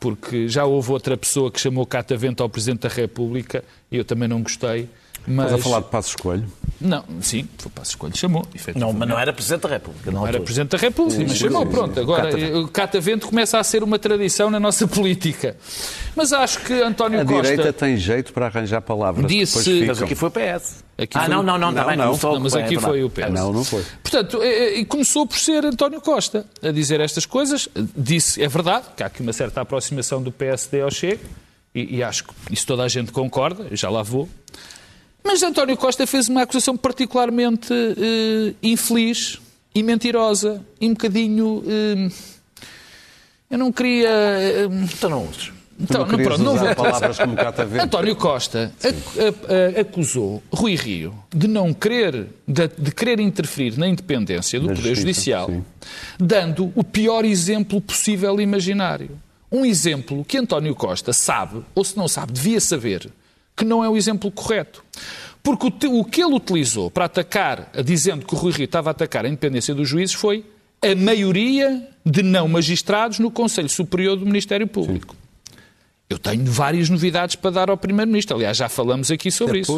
[SPEAKER 2] porque já houve outra pessoa que chamou catavento ao Presidente da República e eu também não gostei. Mas...
[SPEAKER 1] Estás a falar de Passos Coelho?
[SPEAKER 2] Não, sim, foi Passos Coelho chamou.
[SPEAKER 3] Não, mas não era Presidente da República.
[SPEAKER 2] Não, era Presidente da República, mas chamou, pronto. Agora, o catavento começa a ser uma tradição na nossa política. Mas acho que António
[SPEAKER 1] a
[SPEAKER 2] Costa...
[SPEAKER 1] A direita tem jeito para arranjar palavras
[SPEAKER 2] disse...
[SPEAKER 3] Mas aqui foi o PS.
[SPEAKER 2] Aqui
[SPEAKER 3] ah,
[SPEAKER 2] foi...
[SPEAKER 3] não, não, não, não,
[SPEAKER 2] não, não, não mas aqui é foi o PS.
[SPEAKER 1] Não, não foi.
[SPEAKER 2] Portanto, e começou por ser António Costa a dizer estas coisas. Disse, é verdade, que há aqui uma certa aproximação do PSD ao Chega, e, e acho que isso toda a gente concorda, já lá vou. Mas António Costa fez uma acusação particularmente uh, infeliz e mentirosa e um bocadinho. Uh, eu não queria.
[SPEAKER 3] Uh, então não uses.
[SPEAKER 1] Então, não, pronto, não vou palavras como catavento.
[SPEAKER 2] António Costa acusou Rui Rio de não querer, de, de querer interferir na independência do da Poder Justiça, Judicial, sim. dando o pior exemplo possível e imaginário. Um exemplo que António Costa sabe, ou se não sabe, devia saber, que não é o exemplo correto. Porque o, o que ele utilizou para atacar, dizendo que o Rui Rio estava a atacar a independência dos juízes, foi a maioria de não magistrados no Conselho Superior do Ministério Público. Sim. Eu tenho várias novidades para dar ao Primeiro-Ministro. Aliás, já falamos aqui sobre isso.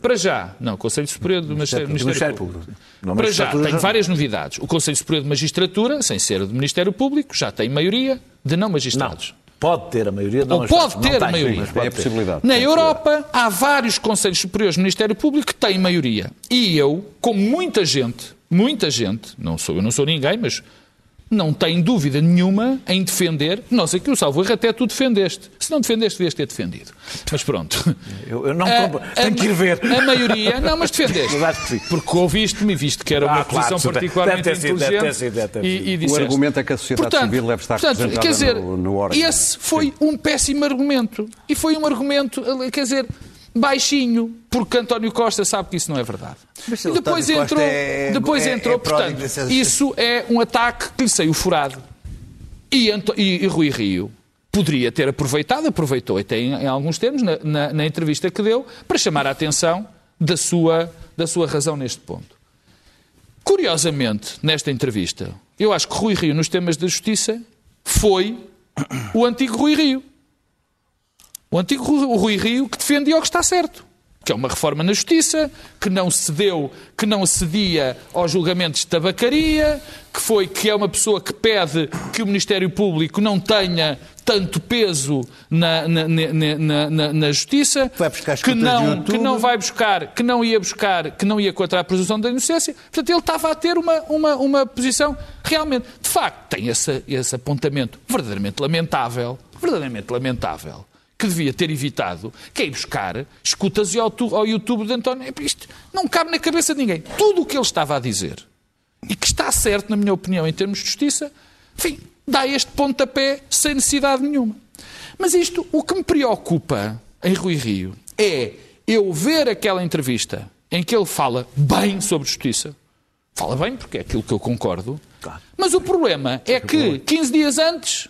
[SPEAKER 2] Para já, não, Conselho Superior do Ministério, Ministério Público. Para já, tenho várias novidades. O Conselho Superior de Magistratura, sem ser do Ministério Público, já tem maioria de não magistrados.
[SPEAKER 3] Pode ter a maioria, não
[SPEAKER 2] Ou pode ter
[SPEAKER 3] não
[SPEAKER 2] a maioria.
[SPEAKER 1] É a possibilidade.
[SPEAKER 2] Na Europa, há vários Conselhos Superiores do Ministério Público que têm maioria. E eu, como muita gente, muita gente, não sou, eu não sou ninguém, mas não tem dúvida nenhuma em defender. Não sei que o salvo erro até tu defendeste. Se não defendeste, devias ter defendido. Mas pronto.
[SPEAKER 3] Eu, eu não a, tenho que ir ver.
[SPEAKER 2] A maioria, não, mas defendeste. Porque ouviste-me e viste que era uma ah, posição claro, particularmente deve inteligente. Deve ter sido, deve ter sido. E, e disseste.
[SPEAKER 1] o argumento é que a sociedade portanto, civil deve estar portanto, representada
[SPEAKER 2] quer dizer,
[SPEAKER 1] no, no
[SPEAKER 2] Esse foi Sim. um péssimo argumento. E foi um argumento, quer dizer, baixinho, porque António Costa sabe que isso não é verdade.
[SPEAKER 7] e depois entrou,
[SPEAKER 2] é, depois é, entrou, é portanto, isso é um ataque que lhe saiu furado. E, e, e, Rui Rio poderia ter aproveitado, aproveitou até em, em alguns termos, na, na, na, entrevista que deu, para chamar a atenção da sua, da sua razão neste ponto. Curiosamente, nesta entrevista, eu acho que Rui Rio, nos temas da justiça, foi o antigo Rui Rio. O antigo Rui Rio que defendia o que está certo que é uma reforma na justiça, que não cedeu, que não cedia aos julgamentos de tabacaria, que foi que é uma pessoa que pede que o Ministério Público não tenha tanto peso na, na, na, na, na justiça, que não, que não vai buscar, que não ia buscar, que não ia contra a presunção da inocência. Portanto, ele estava a ter uma, uma, uma posição realmente, de facto, tem esse, esse apontamento verdadeiramente lamentável, verdadeiramente lamentável que devia ter evitado, que é ir buscar escutas ao YouTube de António. Isto não cabe na cabeça de ninguém. Tudo o que ele estava a dizer, e que está certo, na minha opinião, em termos de justiça, enfim, dá este pontapé sem necessidade nenhuma. Mas isto, o que me preocupa em Rui Rio é eu ver aquela entrevista em que ele fala bem sobre justiça. Fala bem, porque é aquilo que eu concordo. Mas o problema é que 15 dias antes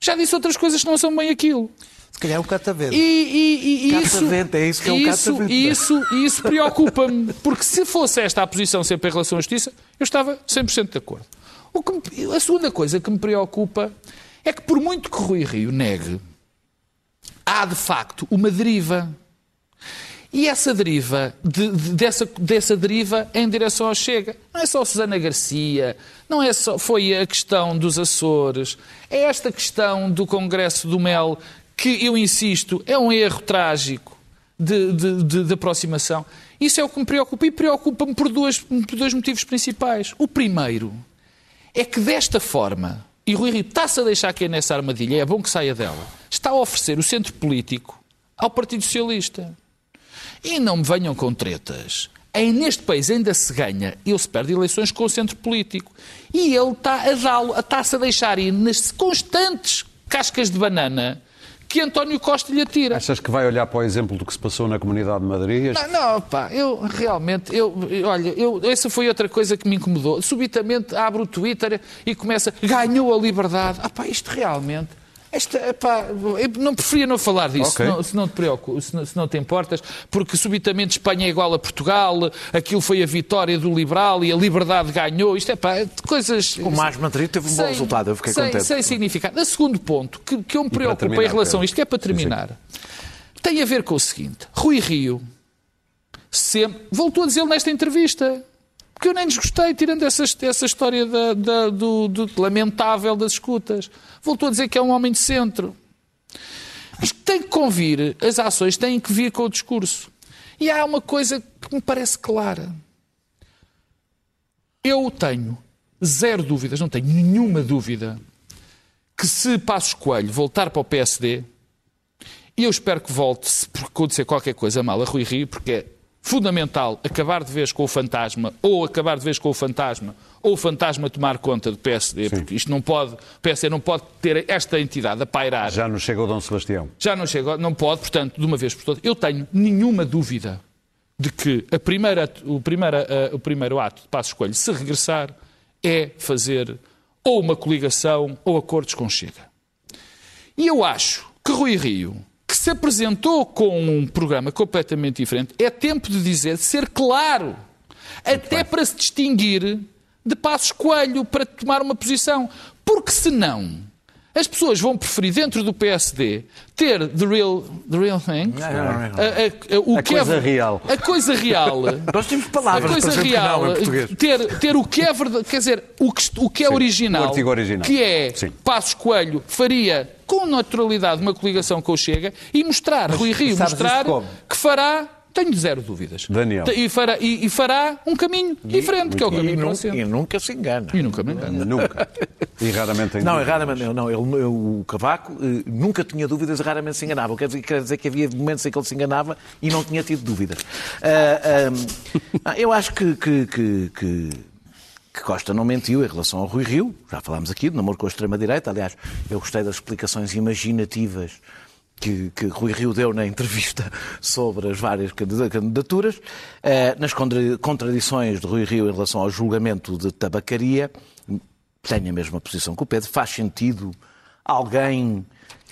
[SPEAKER 2] já disse outras coisas que não são bem aquilo.
[SPEAKER 7] Se calhar é um catavento.
[SPEAKER 2] E, e, e isso,
[SPEAKER 3] Catavento, é isso que é um
[SPEAKER 2] isso,
[SPEAKER 3] catavento.
[SPEAKER 2] isso, isso preocupa-me, porque se fosse esta a posição sempre em relação à justiça, eu estava 100% de acordo. O que me- a segunda coisa que me preocupa é que, por muito que Rui Rio negue, há de facto uma deriva. E essa deriva, de- de- dessa, dessa deriva em direção ao Chega. Não é só Susana Garcia, não é só, foi a questão dos Açores, é esta questão do Congresso do Mel, que eu insisto, é um erro trágico de, de- de- de aproximação. Isso é o que me preocupa e preocupa-me por, por dois motivos principais. O primeiro é que desta forma, e Rui Rio está-se a deixar cair nessa armadilha, é bom que saia dela, está a oferecer o centro político ao Partido Socialista. E não me venham com tretas. Em, neste país ainda se ganha, ele se perde eleições com o centro político. E ele está a dá-lo, está-se a deixar ir nas constantes cascas de banana que António Costa lhe atira.
[SPEAKER 1] Achas que vai olhar para o exemplo do que se passou na Comunidade de Madrid?
[SPEAKER 2] Não, não, pá, eu realmente, eu, olha, eu, essa foi outra coisa que me incomodou. Subitamente abre o Twitter e começa, ganhou a liberdade. Ah, pá, isto realmente. Esta, pá, não preferia não falar disso,
[SPEAKER 1] Ok.
[SPEAKER 2] se, não, se não te se não, se não te importas, porque subitamente Espanha é igual a Portugal, aquilo foi a vitória do liberal e a liberdade ganhou. Isto é pá, coisas.
[SPEAKER 3] O Mais Madrid teve um bom resultado, eu fiquei
[SPEAKER 2] sem,
[SPEAKER 3] contente.
[SPEAKER 2] Sem significado. O segundo ponto que, que eu me preocupa
[SPEAKER 1] terminar,
[SPEAKER 2] em relação a isto, que é para terminar, tem a ver com o seguinte: Rui Rio sempre voltou a dizer nesta entrevista. Porque eu nem desgostei, tirando essa, essa história da- da- do, do lamentável das escutas. Voltou a dizer que é um homem de centro. Mas tem que convir, as ações têm que vir com o discurso. E há uma coisa que me parece clara. Eu tenho zero dúvidas, não tenho nenhuma dúvida, que se Passos Coelho voltar para o PSD, e eu espero que volte se acontecer qualquer coisa mal a Rui Rio, porque é fundamental acabar de vez com o fantasma, ou acabar de vez com o fantasma, ou o fantasma tomar conta do PSD, porque isto não pode, o PSD não pode ter esta entidade a pairar.
[SPEAKER 1] Já nos chega o Dom Sebastião.
[SPEAKER 2] Já não chega, não pode, portanto, de uma vez por todas. Eu tenho nenhuma dúvida de que a primeira, o, primeira, o primeiro ato de Passos Coelho, se regressar, é fazer ou uma coligação ou acordos com Chega. E eu acho que Rui Rio, que se apresentou com um programa completamente diferente, é tempo de dizer, de ser claro, até para se distinguir de Passos Coelho, para tomar uma posição. Porque senão, as pessoas vão preferir dentro do PSD ter the real, the real thing, a, a- a- o
[SPEAKER 1] A
[SPEAKER 2] que
[SPEAKER 1] coisa
[SPEAKER 2] é,
[SPEAKER 1] real.
[SPEAKER 2] A coisa real.
[SPEAKER 3] Nós temos
[SPEAKER 2] A
[SPEAKER 3] palavras
[SPEAKER 2] coisa
[SPEAKER 3] para
[SPEAKER 2] real,
[SPEAKER 3] não
[SPEAKER 2] ter, ter o que é verdade, quer dizer, o que, o que é
[SPEAKER 1] Sim,
[SPEAKER 2] original,
[SPEAKER 1] original.
[SPEAKER 2] que é
[SPEAKER 1] Sim.
[SPEAKER 2] Passos Coelho faria com naturalidade uma coligação com o Chega e mostrar, Rui Rio, mostrar que fará, tenho zero dúvidas,
[SPEAKER 1] Daniel.
[SPEAKER 2] e fará, e, e fará um caminho diferente, que é o caminho para o
[SPEAKER 3] nunca, e nunca se engana.
[SPEAKER 2] E nunca me engano.
[SPEAKER 1] Nunca. E raramente tem
[SPEAKER 3] Não,
[SPEAKER 1] dúvidas.
[SPEAKER 3] erradamente não. ele, o Cavaco eh, nunca tinha dúvidas e raramente se enganava. Quer dizer, quer dizer que havia momentos em que ele se enganava e não tinha tido dúvidas. Ah, eu acho que, que, que, que, que Costa não mentiu em relação ao Rui Rio. Já falámos aqui de namoro com a extrema-direita. Aliás, eu gostei das explicações imaginativas que, que Rui Rio deu na entrevista sobre as várias candida- candidaturas, eh, nas contra- contradições de Rui Rio em relação ao julgamento de tabacaria, tenho a mesma posição que o Pedro. Faz sentido alguém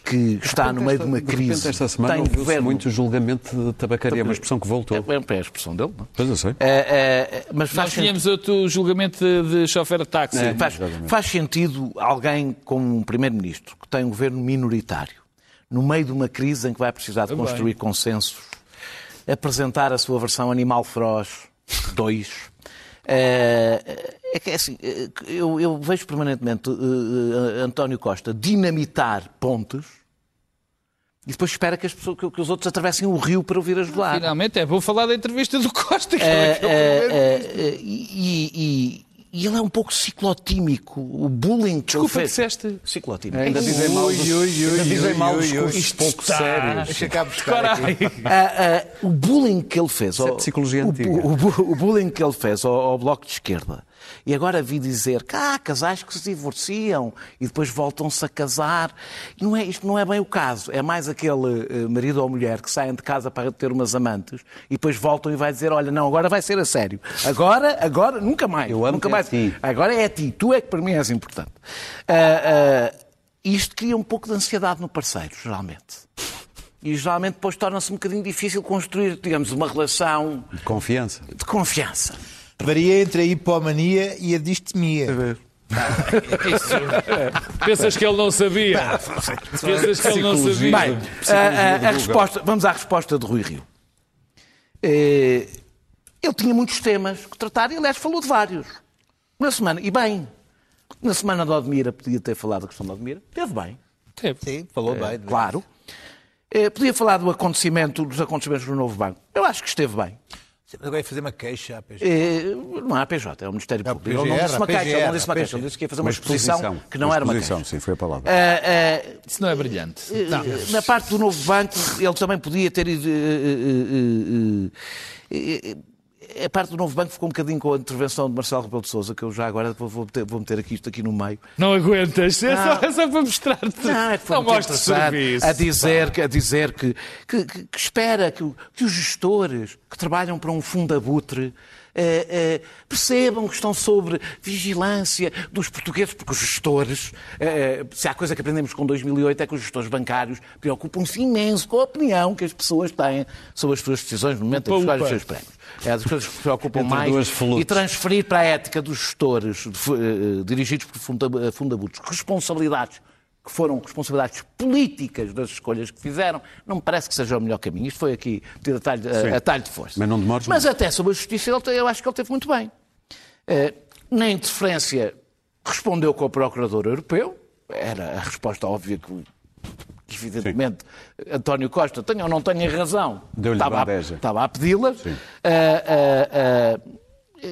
[SPEAKER 3] que está no meio de uma
[SPEAKER 1] De repente,
[SPEAKER 3] crise.
[SPEAKER 1] esta semana
[SPEAKER 3] tem
[SPEAKER 1] ouviu-se
[SPEAKER 3] governo-
[SPEAKER 1] muito julgamento de tabacaria, uma expressão que voltou.
[SPEAKER 3] É, é a expressão dele, não?
[SPEAKER 1] Pois eu sei.
[SPEAKER 3] É, é, mas faz
[SPEAKER 2] Nós tínhamos outro julgamento de, de chofer de táxi.
[SPEAKER 3] É, Faz, faz sentido alguém como um primeiro-ministro que tem um governo minoritário, no meio de uma crise em que vai precisar de construir consensos, apresentar a sua versão Animal Feroz 2. É, é que é assim, é, eu, eu vejo permanentemente eh, António Costa dinamitar pontes e depois espera que, as pessoas, que, os outros atravessem o rio para ouvir ajudar.
[SPEAKER 2] Finalmente, é bom falar da entrevista do Costa. Que
[SPEAKER 3] É,
[SPEAKER 2] é, é o
[SPEAKER 3] é, é, é, e, e- e ele é um pouco ciclotímico. O bullying que
[SPEAKER 2] Desculpa,
[SPEAKER 3] ele fez.
[SPEAKER 2] disseste.
[SPEAKER 3] Ciclotímico.
[SPEAKER 1] Ainda dizem mal dos, ainda dizem mal dos cursos pouco sérios.
[SPEAKER 3] Ah, ah, o bullying que ele fez.
[SPEAKER 1] é
[SPEAKER 3] ao-
[SPEAKER 1] psicologia
[SPEAKER 3] o,
[SPEAKER 1] antiga.
[SPEAKER 3] o o bullying que ele fez ao, ao Bloco de Esquerda. E agora vi dizer que há casais que se divorciam e depois voltam-se a casar. E não é, isto não é bem o caso. É mais aquele eh, marido ou mulher que saem de casa para ter umas amantes e depois voltam e vai dizer: Olha, não, agora vai ser a sério. Agora, agora, nunca mais.
[SPEAKER 1] Eu amo-te
[SPEAKER 3] nunca
[SPEAKER 1] a
[SPEAKER 3] mais.
[SPEAKER 1] ti.
[SPEAKER 3] Agora é a ti. Tu é que para mim és importante. Ah, ah, E isto cria um pouco de ansiedade no parceiro, geralmente. E geralmente depois torna-se um bocadinho difícil construir, digamos, uma relação
[SPEAKER 1] De confiança.
[SPEAKER 3] de confiança.
[SPEAKER 7] Varia entre a hipomania e a distemia.
[SPEAKER 2] Pensas que ele não sabia? Pensas que ele não sabia?
[SPEAKER 3] Bem, a, a- a resposta, vamos à resposta de Rui Rio. Eh, ele tinha muitos temas que tratar e, aliás, falou de vários. Na semana, e bem, na semana de Odmira, podia ter falado da questão de Odmira, teve bem,
[SPEAKER 7] Sim, falou bem.
[SPEAKER 3] claro. Eh, podia falar do acontecimento, dos acontecimentos do novo banco. Eu acho que esteve bem.
[SPEAKER 7] Agora ia fazer uma queixa à PJ.
[SPEAKER 3] Eh, não há PJ, é o Ministério
[SPEAKER 7] É o
[SPEAKER 3] Público. Ele não
[SPEAKER 7] PGR,
[SPEAKER 3] disse uma
[SPEAKER 7] a
[SPEAKER 3] queixa, ele não
[SPEAKER 7] PGR,
[SPEAKER 3] disse uma queixa, ele disse que ia fazer uma,
[SPEAKER 1] Uma
[SPEAKER 3] exposição,
[SPEAKER 1] exposição.
[SPEAKER 3] que não
[SPEAKER 1] Uma
[SPEAKER 3] era uma
[SPEAKER 1] exposição,
[SPEAKER 3] queixa.
[SPEAKER 1] sim, foi a palavra.
[SPEAKER 3] Eh, eh,
[SPEAKER 2] Isso não é brilhante.
[SPEAKER 3] Eh, Na parte do novo banco, ele também podia ter ido. A parte do novo banco ficou um bocadinho com a intervenção de Marcelo Rebelo de Sousa, que eu já agora vou, meter, vou meter aqui isto aqui no meio.
[SPEAKER 2] Não aguentas. É só, é só para mostrar-te.
[SPEAKER 3] Não, é
[SPEAKER 2] Não
[SPEAKER 3] muito
[SPEAKER 2] mostres
[SPEAKER 3] interessante
[SPEAKER 2] serviço.
[SPEAKER 3] a dizer, que, a dizer que, que, que- que espera que, que os gestores que trabalham para um fundo abutre eh, eh, percebam que estão sobre vigilância dos portugueses, porque os gestores, eh, se há coisa que aprendemos com 2008 é que os gestores bancários preocupam-se imenso com a opinião que as pessoas têm sobre as suas decisões no momento em que escolhem os seus prémios. É das coisas que se preocupam mais e transferir para a ética dos gestores dirigidos por funda- fundabutos responsabilidades que foram responsabilidades políticas das escolhas que fizeram, não me parece que seja o melhor caminho. Isto foi aqui tido a talho,
[SPEAKER 1] Sim.
[SPEAKER 3] a, a talho de força.
[SPEAKER 1] Mas não demores
[SPEAKER 3] Mas até sobre a justiça, eu acho que ele teve muito bem. Eh, na interferência, respondeu com o Procurador Europeu. Era a resposta óbvia que, evidentemente, António Costa, tenha ou não tenha razão, estava, a, estava a pedi-las.
[SPEAKER 1] Sim.
[SPEAKER 3] Ah, ah, ah,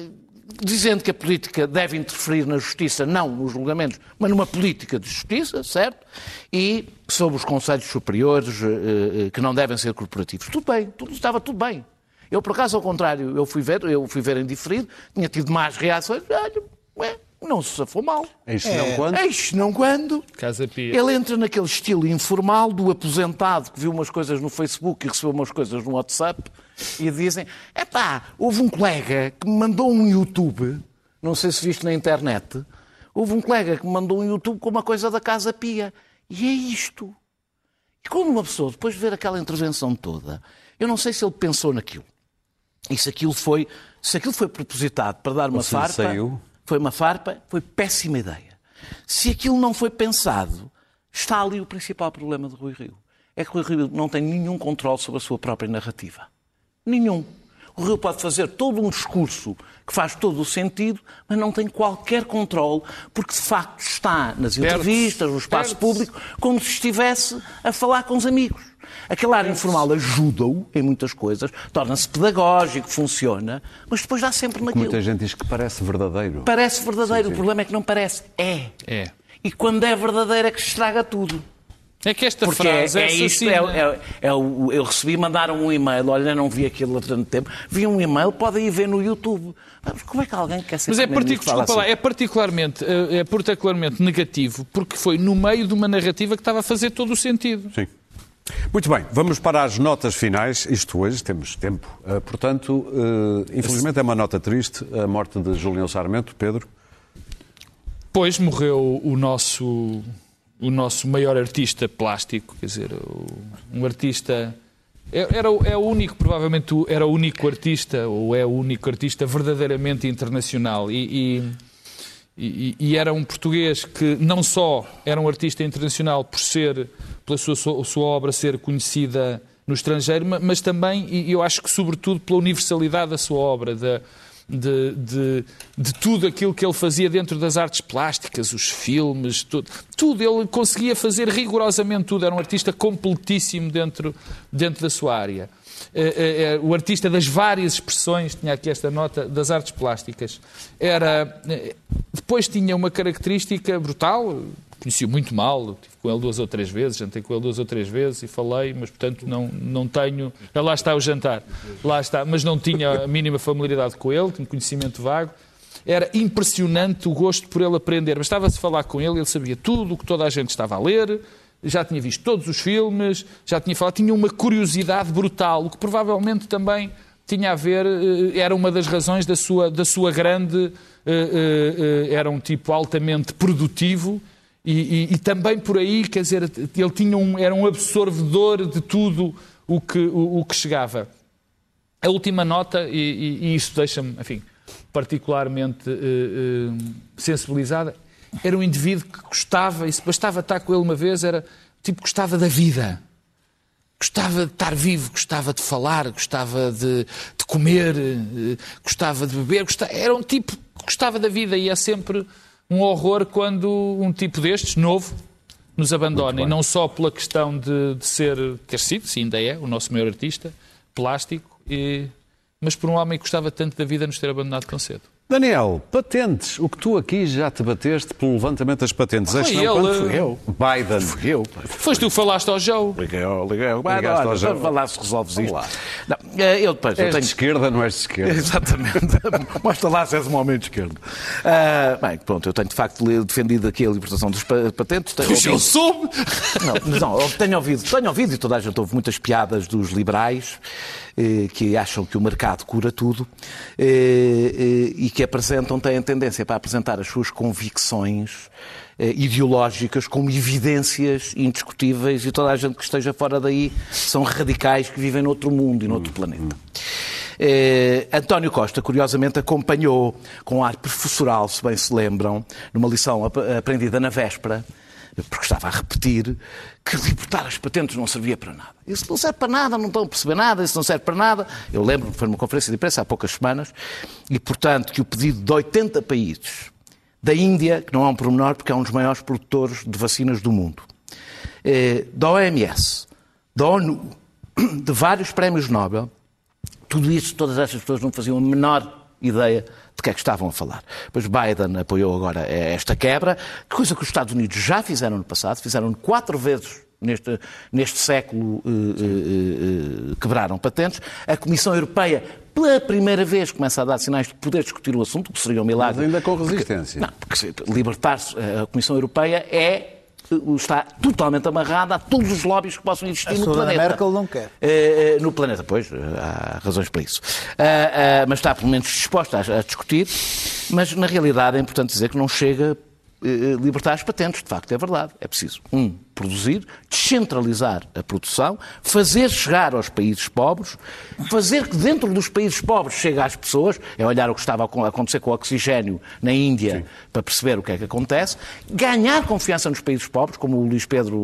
[SPEAKER 3] dizendo que a política deve interferir na justiça, não nos julgamentos, mas numa política de justiça, certo? E sobre os conselhos superiores, eh, eh, que não devem ser corporativos. Tudo bem, tudo, estava tudo bem. Eu, por acaso, ao contrário, eu fui ver, eu fui ver em diferido, tinha tido más reações, olha, ué, não se safou mal.
[SPEAKER 1] Eis não quando?
[SPEAKER 3] Eis não quando.
[SPEAKER 2] Casa Pia.
[SPEAKER 3] Ele entra naquele estilo informal do aposentado que viu umas coisas no Facebook e recebeu umas coisas no WhatsApp e dizem: epá, houve um colega que me mandou um YouTube, não sei se viste na internet, houve um colega que me mandou um YouTube com uma coisa da Casa Pia. E é isto. E quando uma pessoa, depois de ver aquela intervenção toda, eu não sei se ele pensou naquilo. E se aquilo foi, se aquilo foi propositado para dar uma
[SPEAKER 1] lhe
[SPEAKER 3] farpa,
[SPEAKER 1] saiu.
[SPEAKER 3] foi uma farpa, foi péssima ideia. Se aquilo não foi pensado, está ali o principal problema de Rui Rio. É que Rui Rio não tem nenhum controle sobre a sua própria narrativa. Nenhum. O Rio pode fazer todo um discurso que faz todo o sentido, mas não tem qualquer controle, porque de facto está nas entrevistas, no espaço público, como se estivesse a falar com os amigos. Aquele ar informal ajuda-o em muitas coisas, torna-se pedagógico, funciona, mas depois dá sempre naquilo.
[SPEAKER 1] Muita gente diz que parece verdadeiro.
[SPEAKER 3] Parece verdadeiro, o problema é que não parece. É.
[SPEAKER 2] É.
[SPEAKER 3] E quando é verdadeiro é que se estraga tudo.
[SPEAKER 2] É que esta
[SPEAKER 3] Porque é,
[SPEAKER 2] frase é,
[SPEAKER 3] é isto, é, é- é o- eu recebi, mandaram um e-mail, olha, não vi aquilo há tanto tempo, vi um e-mail, podem ir ver no YouTube. Mas como é que alguém quer ser
[SPEAKER 2] Mas é, particu- desculpa lá,
[SPEAKER 3] assim?
[SPEAKER 2] é, particularmente, eh, é particularmente negativo porque foi no meio de uma narrativa que estava a fazer todo o sentido.
[SPEAKER 1] Sim. Muito bem, vamos para as notas finais. Isto hoje temos tempo. Uh, portanto, uh, infelizmente é uma nota triste a morte de Julião Sarmento. Pedro,
[SPEAKER 2] Depois morreu o nosso, o nosso maior artista plástico, quer dizer, um artista. é- Era, o- é o único, provavelmente era o único artista, ou é o único artista verdadeiramente internacional. E, e- e- era um português que não só era um artista internacional por ser, pela sua, sua obra ser conhecida no estrangeiro, ma- mas também, e eu acho que sobretudo pela universalidade da sua obra, da, de, de, de tudo aquilo que ele fazia dentro das artes plásticas, os filmes, tudo. Tudo, ele conseguia fazer rigorosamente tudo. Era um artista completíssimo dentro, dentro da sua área. Eh, eh, eh, o artista das várias expressões, tinha aqui esta nota, das artes plásticas. Era, depois tinha uma característica brutal, conheci-o muito mal, estive com ele duas ou três vezes, jantei com ele duas ou três vezes e falei, mas portanto não, não tenho. Lá está o jantar, lá está, mas não tinha a mínima familiaridade com ele, tinha conhecimento vago. Era impressionante o gosto por ele aprender. Bastava-se falar com ele, ele sabia tudo o que toda a gente estava a ler, já tinha visto todos os filmes, já tinha falado, tinha uma curiosidade brutal, o que provavelmente também tinha a ver, eh, era uma das razões da sua, da sua grande. eh, eh, Era um tipo altamente produtivo E, e, e, também por aí, quer dizer, ele tinha um, era um absorvedor de tudo o que, o, o que chegava. A última nota, e, e isso deixa-me, enfim, particularmente uh, uh, sensibilizada, era um indivíduo que gostava, e se bastava estar com ele uma vez, era tipo gostava da vida. Gostava de estar vivo, gostava de falar, gostava de, de comer, uh, gostava de beber, gostava, era um tipo que gostava da vida e é sempre um horror quando um tipo destes, novo, nos abandona. E não só pela questão de, de, ser, ter sido, se ainda é, o nosso maior artista, plástico, e, mas por um homem que gostava tanto da vida nos ter abandonado tão cedo.
[SPEAKER 1] Daniel, patentes. O que tu aqui já te bateste pelo levantamento das patentes.
[SPEAKER 2] Foi
[SPEAKER 1] Este
[SPEAKER 2] ele.
[SPEAKER 1] não, fui eu. Biden.
[SPEAKER 3] Fui eu.
[SPEAKER 2] Foste tu que falaste ao Joe.
[SPEAKER 3] Liguei ao, liguei ao,
[SPEAKER 1] Ligaste
[SPEAKER 3] olha,
[SPEAKER 1] ao João.
[SPEAKER 3] vamos lá se resolves isto. Não, eh, eu depois, eu tenho...
[SPEAKER 1] de esquerda, não és de esquerda.
[SPEAKER 3] Exatamente. Mostra lá se és um homem de esquerda. Ah, bem, pronto, eu tenho de facto defendido aqui a libertação dos pa- patentes. Tenho
[SPEAKER 2] Pois eu
[SPEAKER 3] ouvido-
[SPEAKER 2] soube.
[SPEAKER 3] Não, não, eu tenho ouvido, tenho ouvido e toda a gente ouve muitas piadas dos liberais eh, que acham que o mercado cura tudo eh, eh, e que apresentam, têm tendência para apresentar as suas convicções eh, ideológicas como evidências indiscutíveis e toda a gente que esteja fora daí são radicais que vivem noutro mundo e noutro planeta. Eh, António Costa, curiosamente, acompanhou com ar professoral, se bem se lembram, numa lição ap- aprendida na véspera, porque estava a repetir, que libertar as patentes não servia para nada. Isso não serve para nada, não estão a perceber nada, isso não serve para nada. Eu lembro que foi numa conferência de imprensa há poucas semanas, e, portanto, que o pedido de 80 países, da Índia, que não é um pormenor, porque é um dos maiores produtores de vacinas do mundo, eh, da OMS, da ONU, de vários prémios Nobel, tudo isto, todas estas pessoas não faziam a menor ideia de que é que estavam a falar. Pois Biden apoiou agora esta quebra, coisa que os Estados Unidos já fizeram no passado, fizeram quatro vezes neste, neste século, eh, eh, eh, quebraram patentes. A Comissão Europeia, pela primeira vez, começa a dar sinais de poder discutir o assunto, que seria um milagre.
[SPEAKER 1] Mas ainda com resistência.
[SPEAKER 3] Não, porque se- libertar-se, a Comissão Europeia é está totalmente amarrada a todos os lobbies que possam existir
[SPEAKER 7] A
[SPEAKER 3] no planeta.
[SPEAKER 7] Merkel não quer.
[SPEAKER 3] Eh, no planeta, pois, há razões para isso. Ah, ah, mas está pelo menos disposta a, a discutir, mas na realidade é importante dizer que não chega libertar as patentes, de facto, é verdade. É preciso, um, produzir, descentralizar a produção, fazer chegar aos países pobres, fazer que dentro dos países pobres chegue às pessoas, é olhar o que estava a acontecer com o oxigênio na Índia para perceber o que é que acontece, ganhar confiança nos países pobres, como o Luís Pedro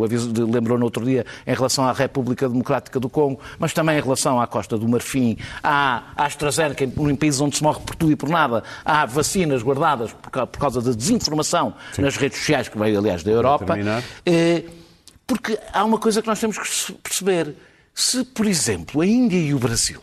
[SPEAKER 3] lembrou no outro dia em relação à República Democrática do Congo, mas também em relação à Costa do Marfim, à AstraZeneca, em países onde se morre por tudo e por nada, há vacinas guardadas por ca- por causa da desinformação nas redes sociais, que veio, aliás, da Europa. Porque há uma coisa que nós temos que perceber. Se, por exemplo, a Índia e o Brasil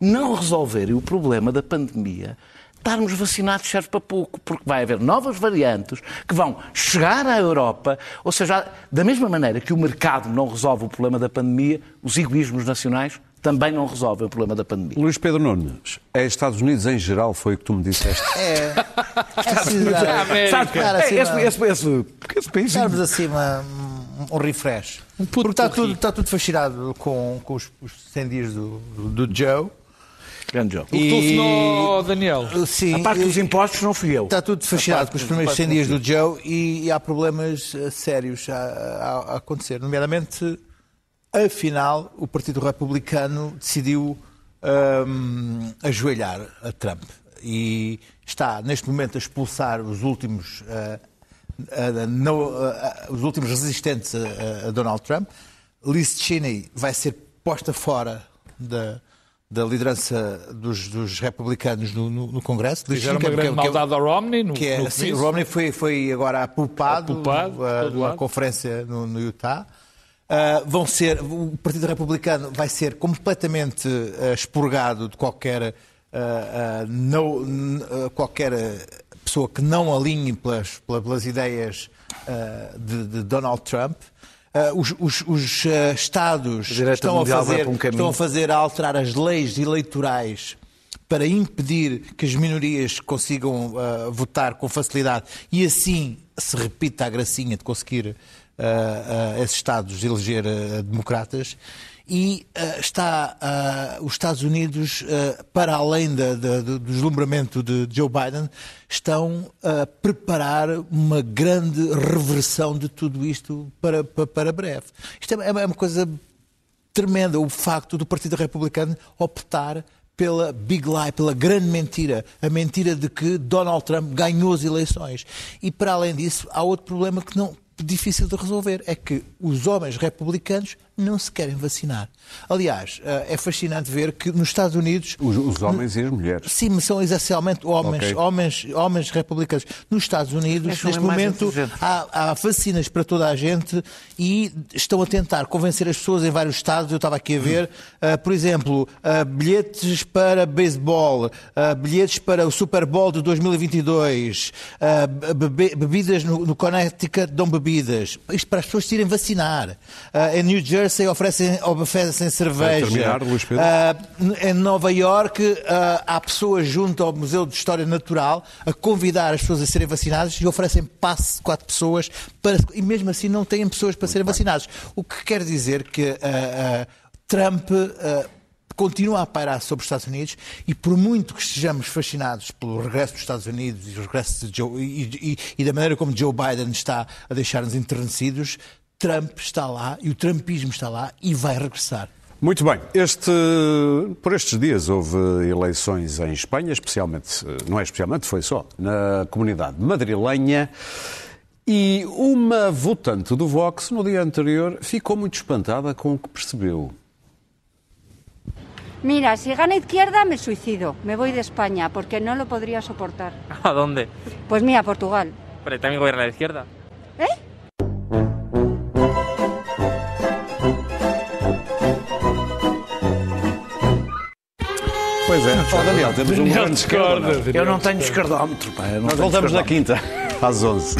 [SPEAKER 3] não resolverem o problema da pandemia, estarmos vacinados serve para pouco, porque vai haver novas variantes que vão chegar à Europa, ou seja, da mesma maneira que o mercado não resolve o problema da pandemia, os egoísmos nacionais também não resolvem o problema da pandemia.
[SPEAKER 1] Luís Pedro Nunes, é Estados Unidos em geral, foi o que tu me disseste.
[SPEAKER 7] É.
[SPEAKER 2] América.
[SPEAKER 3] Sabe,
[SPEAKER 7] Cara,
[SPEAKER 3] é,
[SPEAKER 7] assim,
[SPEAKER 3] esse,
[SPEAKER 7] não.
[SPEAKER 3] esse, esse, porque esse país
[SPEAKER 7] Darmos assim uma- um, um refresh.
[SPEAKER 2] puto
[SPEAKER 7] Porque está tudo, está tudo fascinado com, com os, os 100 dias do, do Joe.
[SPEAKER 3] grande jogo.
[SPEAKER 2] O que telefonou Daniel.
[SPEAKER 7] Sim,
[SPEAKER 3] A parte dos impostos não fui eu.
[SPEAKER 7] Está tudo fascinado com os primeiros 100
[SPEAKER 3] impostos
[SPEAKER 7] dias do Joe e, e há problemas eh, sérios a, a- a acontecer. Nomeadamente, afinal, o Partido Republicano decidiu ahm, ajoelhar a Trump e está, neste momento, a expulsar os últimos, ah, não- os últimos resistentes a, a Donald Trump. Liz Cheney vai ser posta fora da, da liderança dos, dos republicanos no, no- no Congresso.
[SPEAKER 2] Fizeram
[SPEAKER 7] Cheney,
[SPEAKER 2] uma
[SPEAKER 7] é-
[SPEAKER 2] grande
[SPEAKER 7] que é-
[SPEAKER 2] maldade ao Romney no,
[SPEAKER 7] que é,
[SPEAKER 2] no
[SPEAKER 7] sim, Romney foi, foi agora apupado, numa conferência no, no Utah. Uh, vão ser, o Partido Republicano vai ser completamente uh, expurgado de qualquer, uh, não- qualquer pessoa que não alinhe pelas, pelas, ideias uh, de, de Donald Trump. Uh, os os- os, uh, Estados estão a, fazer,
[SPEAKER 3] um
[SPEAKER 7] estão a fazer a alterar as leis eleitorais para impedir que as minorias consigam votar com facilidade e assim se repita a gracinha de conseguir esses Estados eleger democratas. E uh, está uh, os Estados Unidos, uh, para além do deslumbramento de Joe Biden, estão a preparar uma grande reversão de tudo isto para, para, para breve. Isto é, é uma coisa tremenda, o facto do Partido Republicano optar pela big lie, pela grande mentira, a mentira de que Donald Trump ganhou as eleições. E para além disso, há outro problema que não difícil de resolver, é que os homens republicanos não se querem vacinar. Aliás, eh, é fascinante ver que nos Estados Unidos...
[SPEAKER 1] Os, os homens e as mulheres.
[SPEAKER 7] Sim, são essencialmente homens, okay. homens, homens republicanos. Nos Estados Unidos, neste momento, há, há, vacinas para toda a gente e estão a tentar convencer as pessoas em vários estados. Eu estava aqui a ver, uh, por exemplo, uh, bilhetes para beisebol, uh, bilhetes para o Super Bowl de 2022, bebe, bebidas no, no Connecticut dão bebidas. Isto para as pessoas se irem vacinar. em New Jersey Jersey oferecem, oferecem cerveja.
[SPEAKER 1] Terminar, Luís Pedro.
[SPEAKER 7] Uh, em Nova York uh, há pessoas junto ao Museu de História Natural a convidar as pessoas a serem vacinadas e oferecem passe de quatro pessoas para, e mesmo assim não têm pessoas para serem vacinadas. O que quer dizer que uh, Trump continua a pairar sobre os Estados Unidos e por muito que estejamos fascinados pelo regresso dos Estados Unidos e, o regresso de Joe, e, e, e da maneira como Joe Biden está a deixar-nos enternecidos, Trump está lá e o Trumpismo está lá e vai regressar.
[SPEAKER 1] Muito bem. Este, por estes dias houve eleições em Espanha, especialmente, não é especialmente, foi só, na comunidade madrilenha. E uma votante do Vox, no dia anterior, ficou muito espantada com o que percebeu.
[SPEAKER 8] Mira, si gana izquierda me suicido. Me voy de España porque no lo podría soportar.
[SPEAKER 9] ¿A dónde?
[SPEAKER 8] Pues mira, Portugal.
[SPEAKER 9] Pero también gobierna la izquierda.
[SPEAKER 8] ¿Eh?
[SPEAKER 1] Pois é. Oh, Daniel, temos um grande
[SPEAKER 3] discordar. Eu não tenho discardómetro. Pá,
[SPEAKER 1] Nós voltamos na quinta, às 11.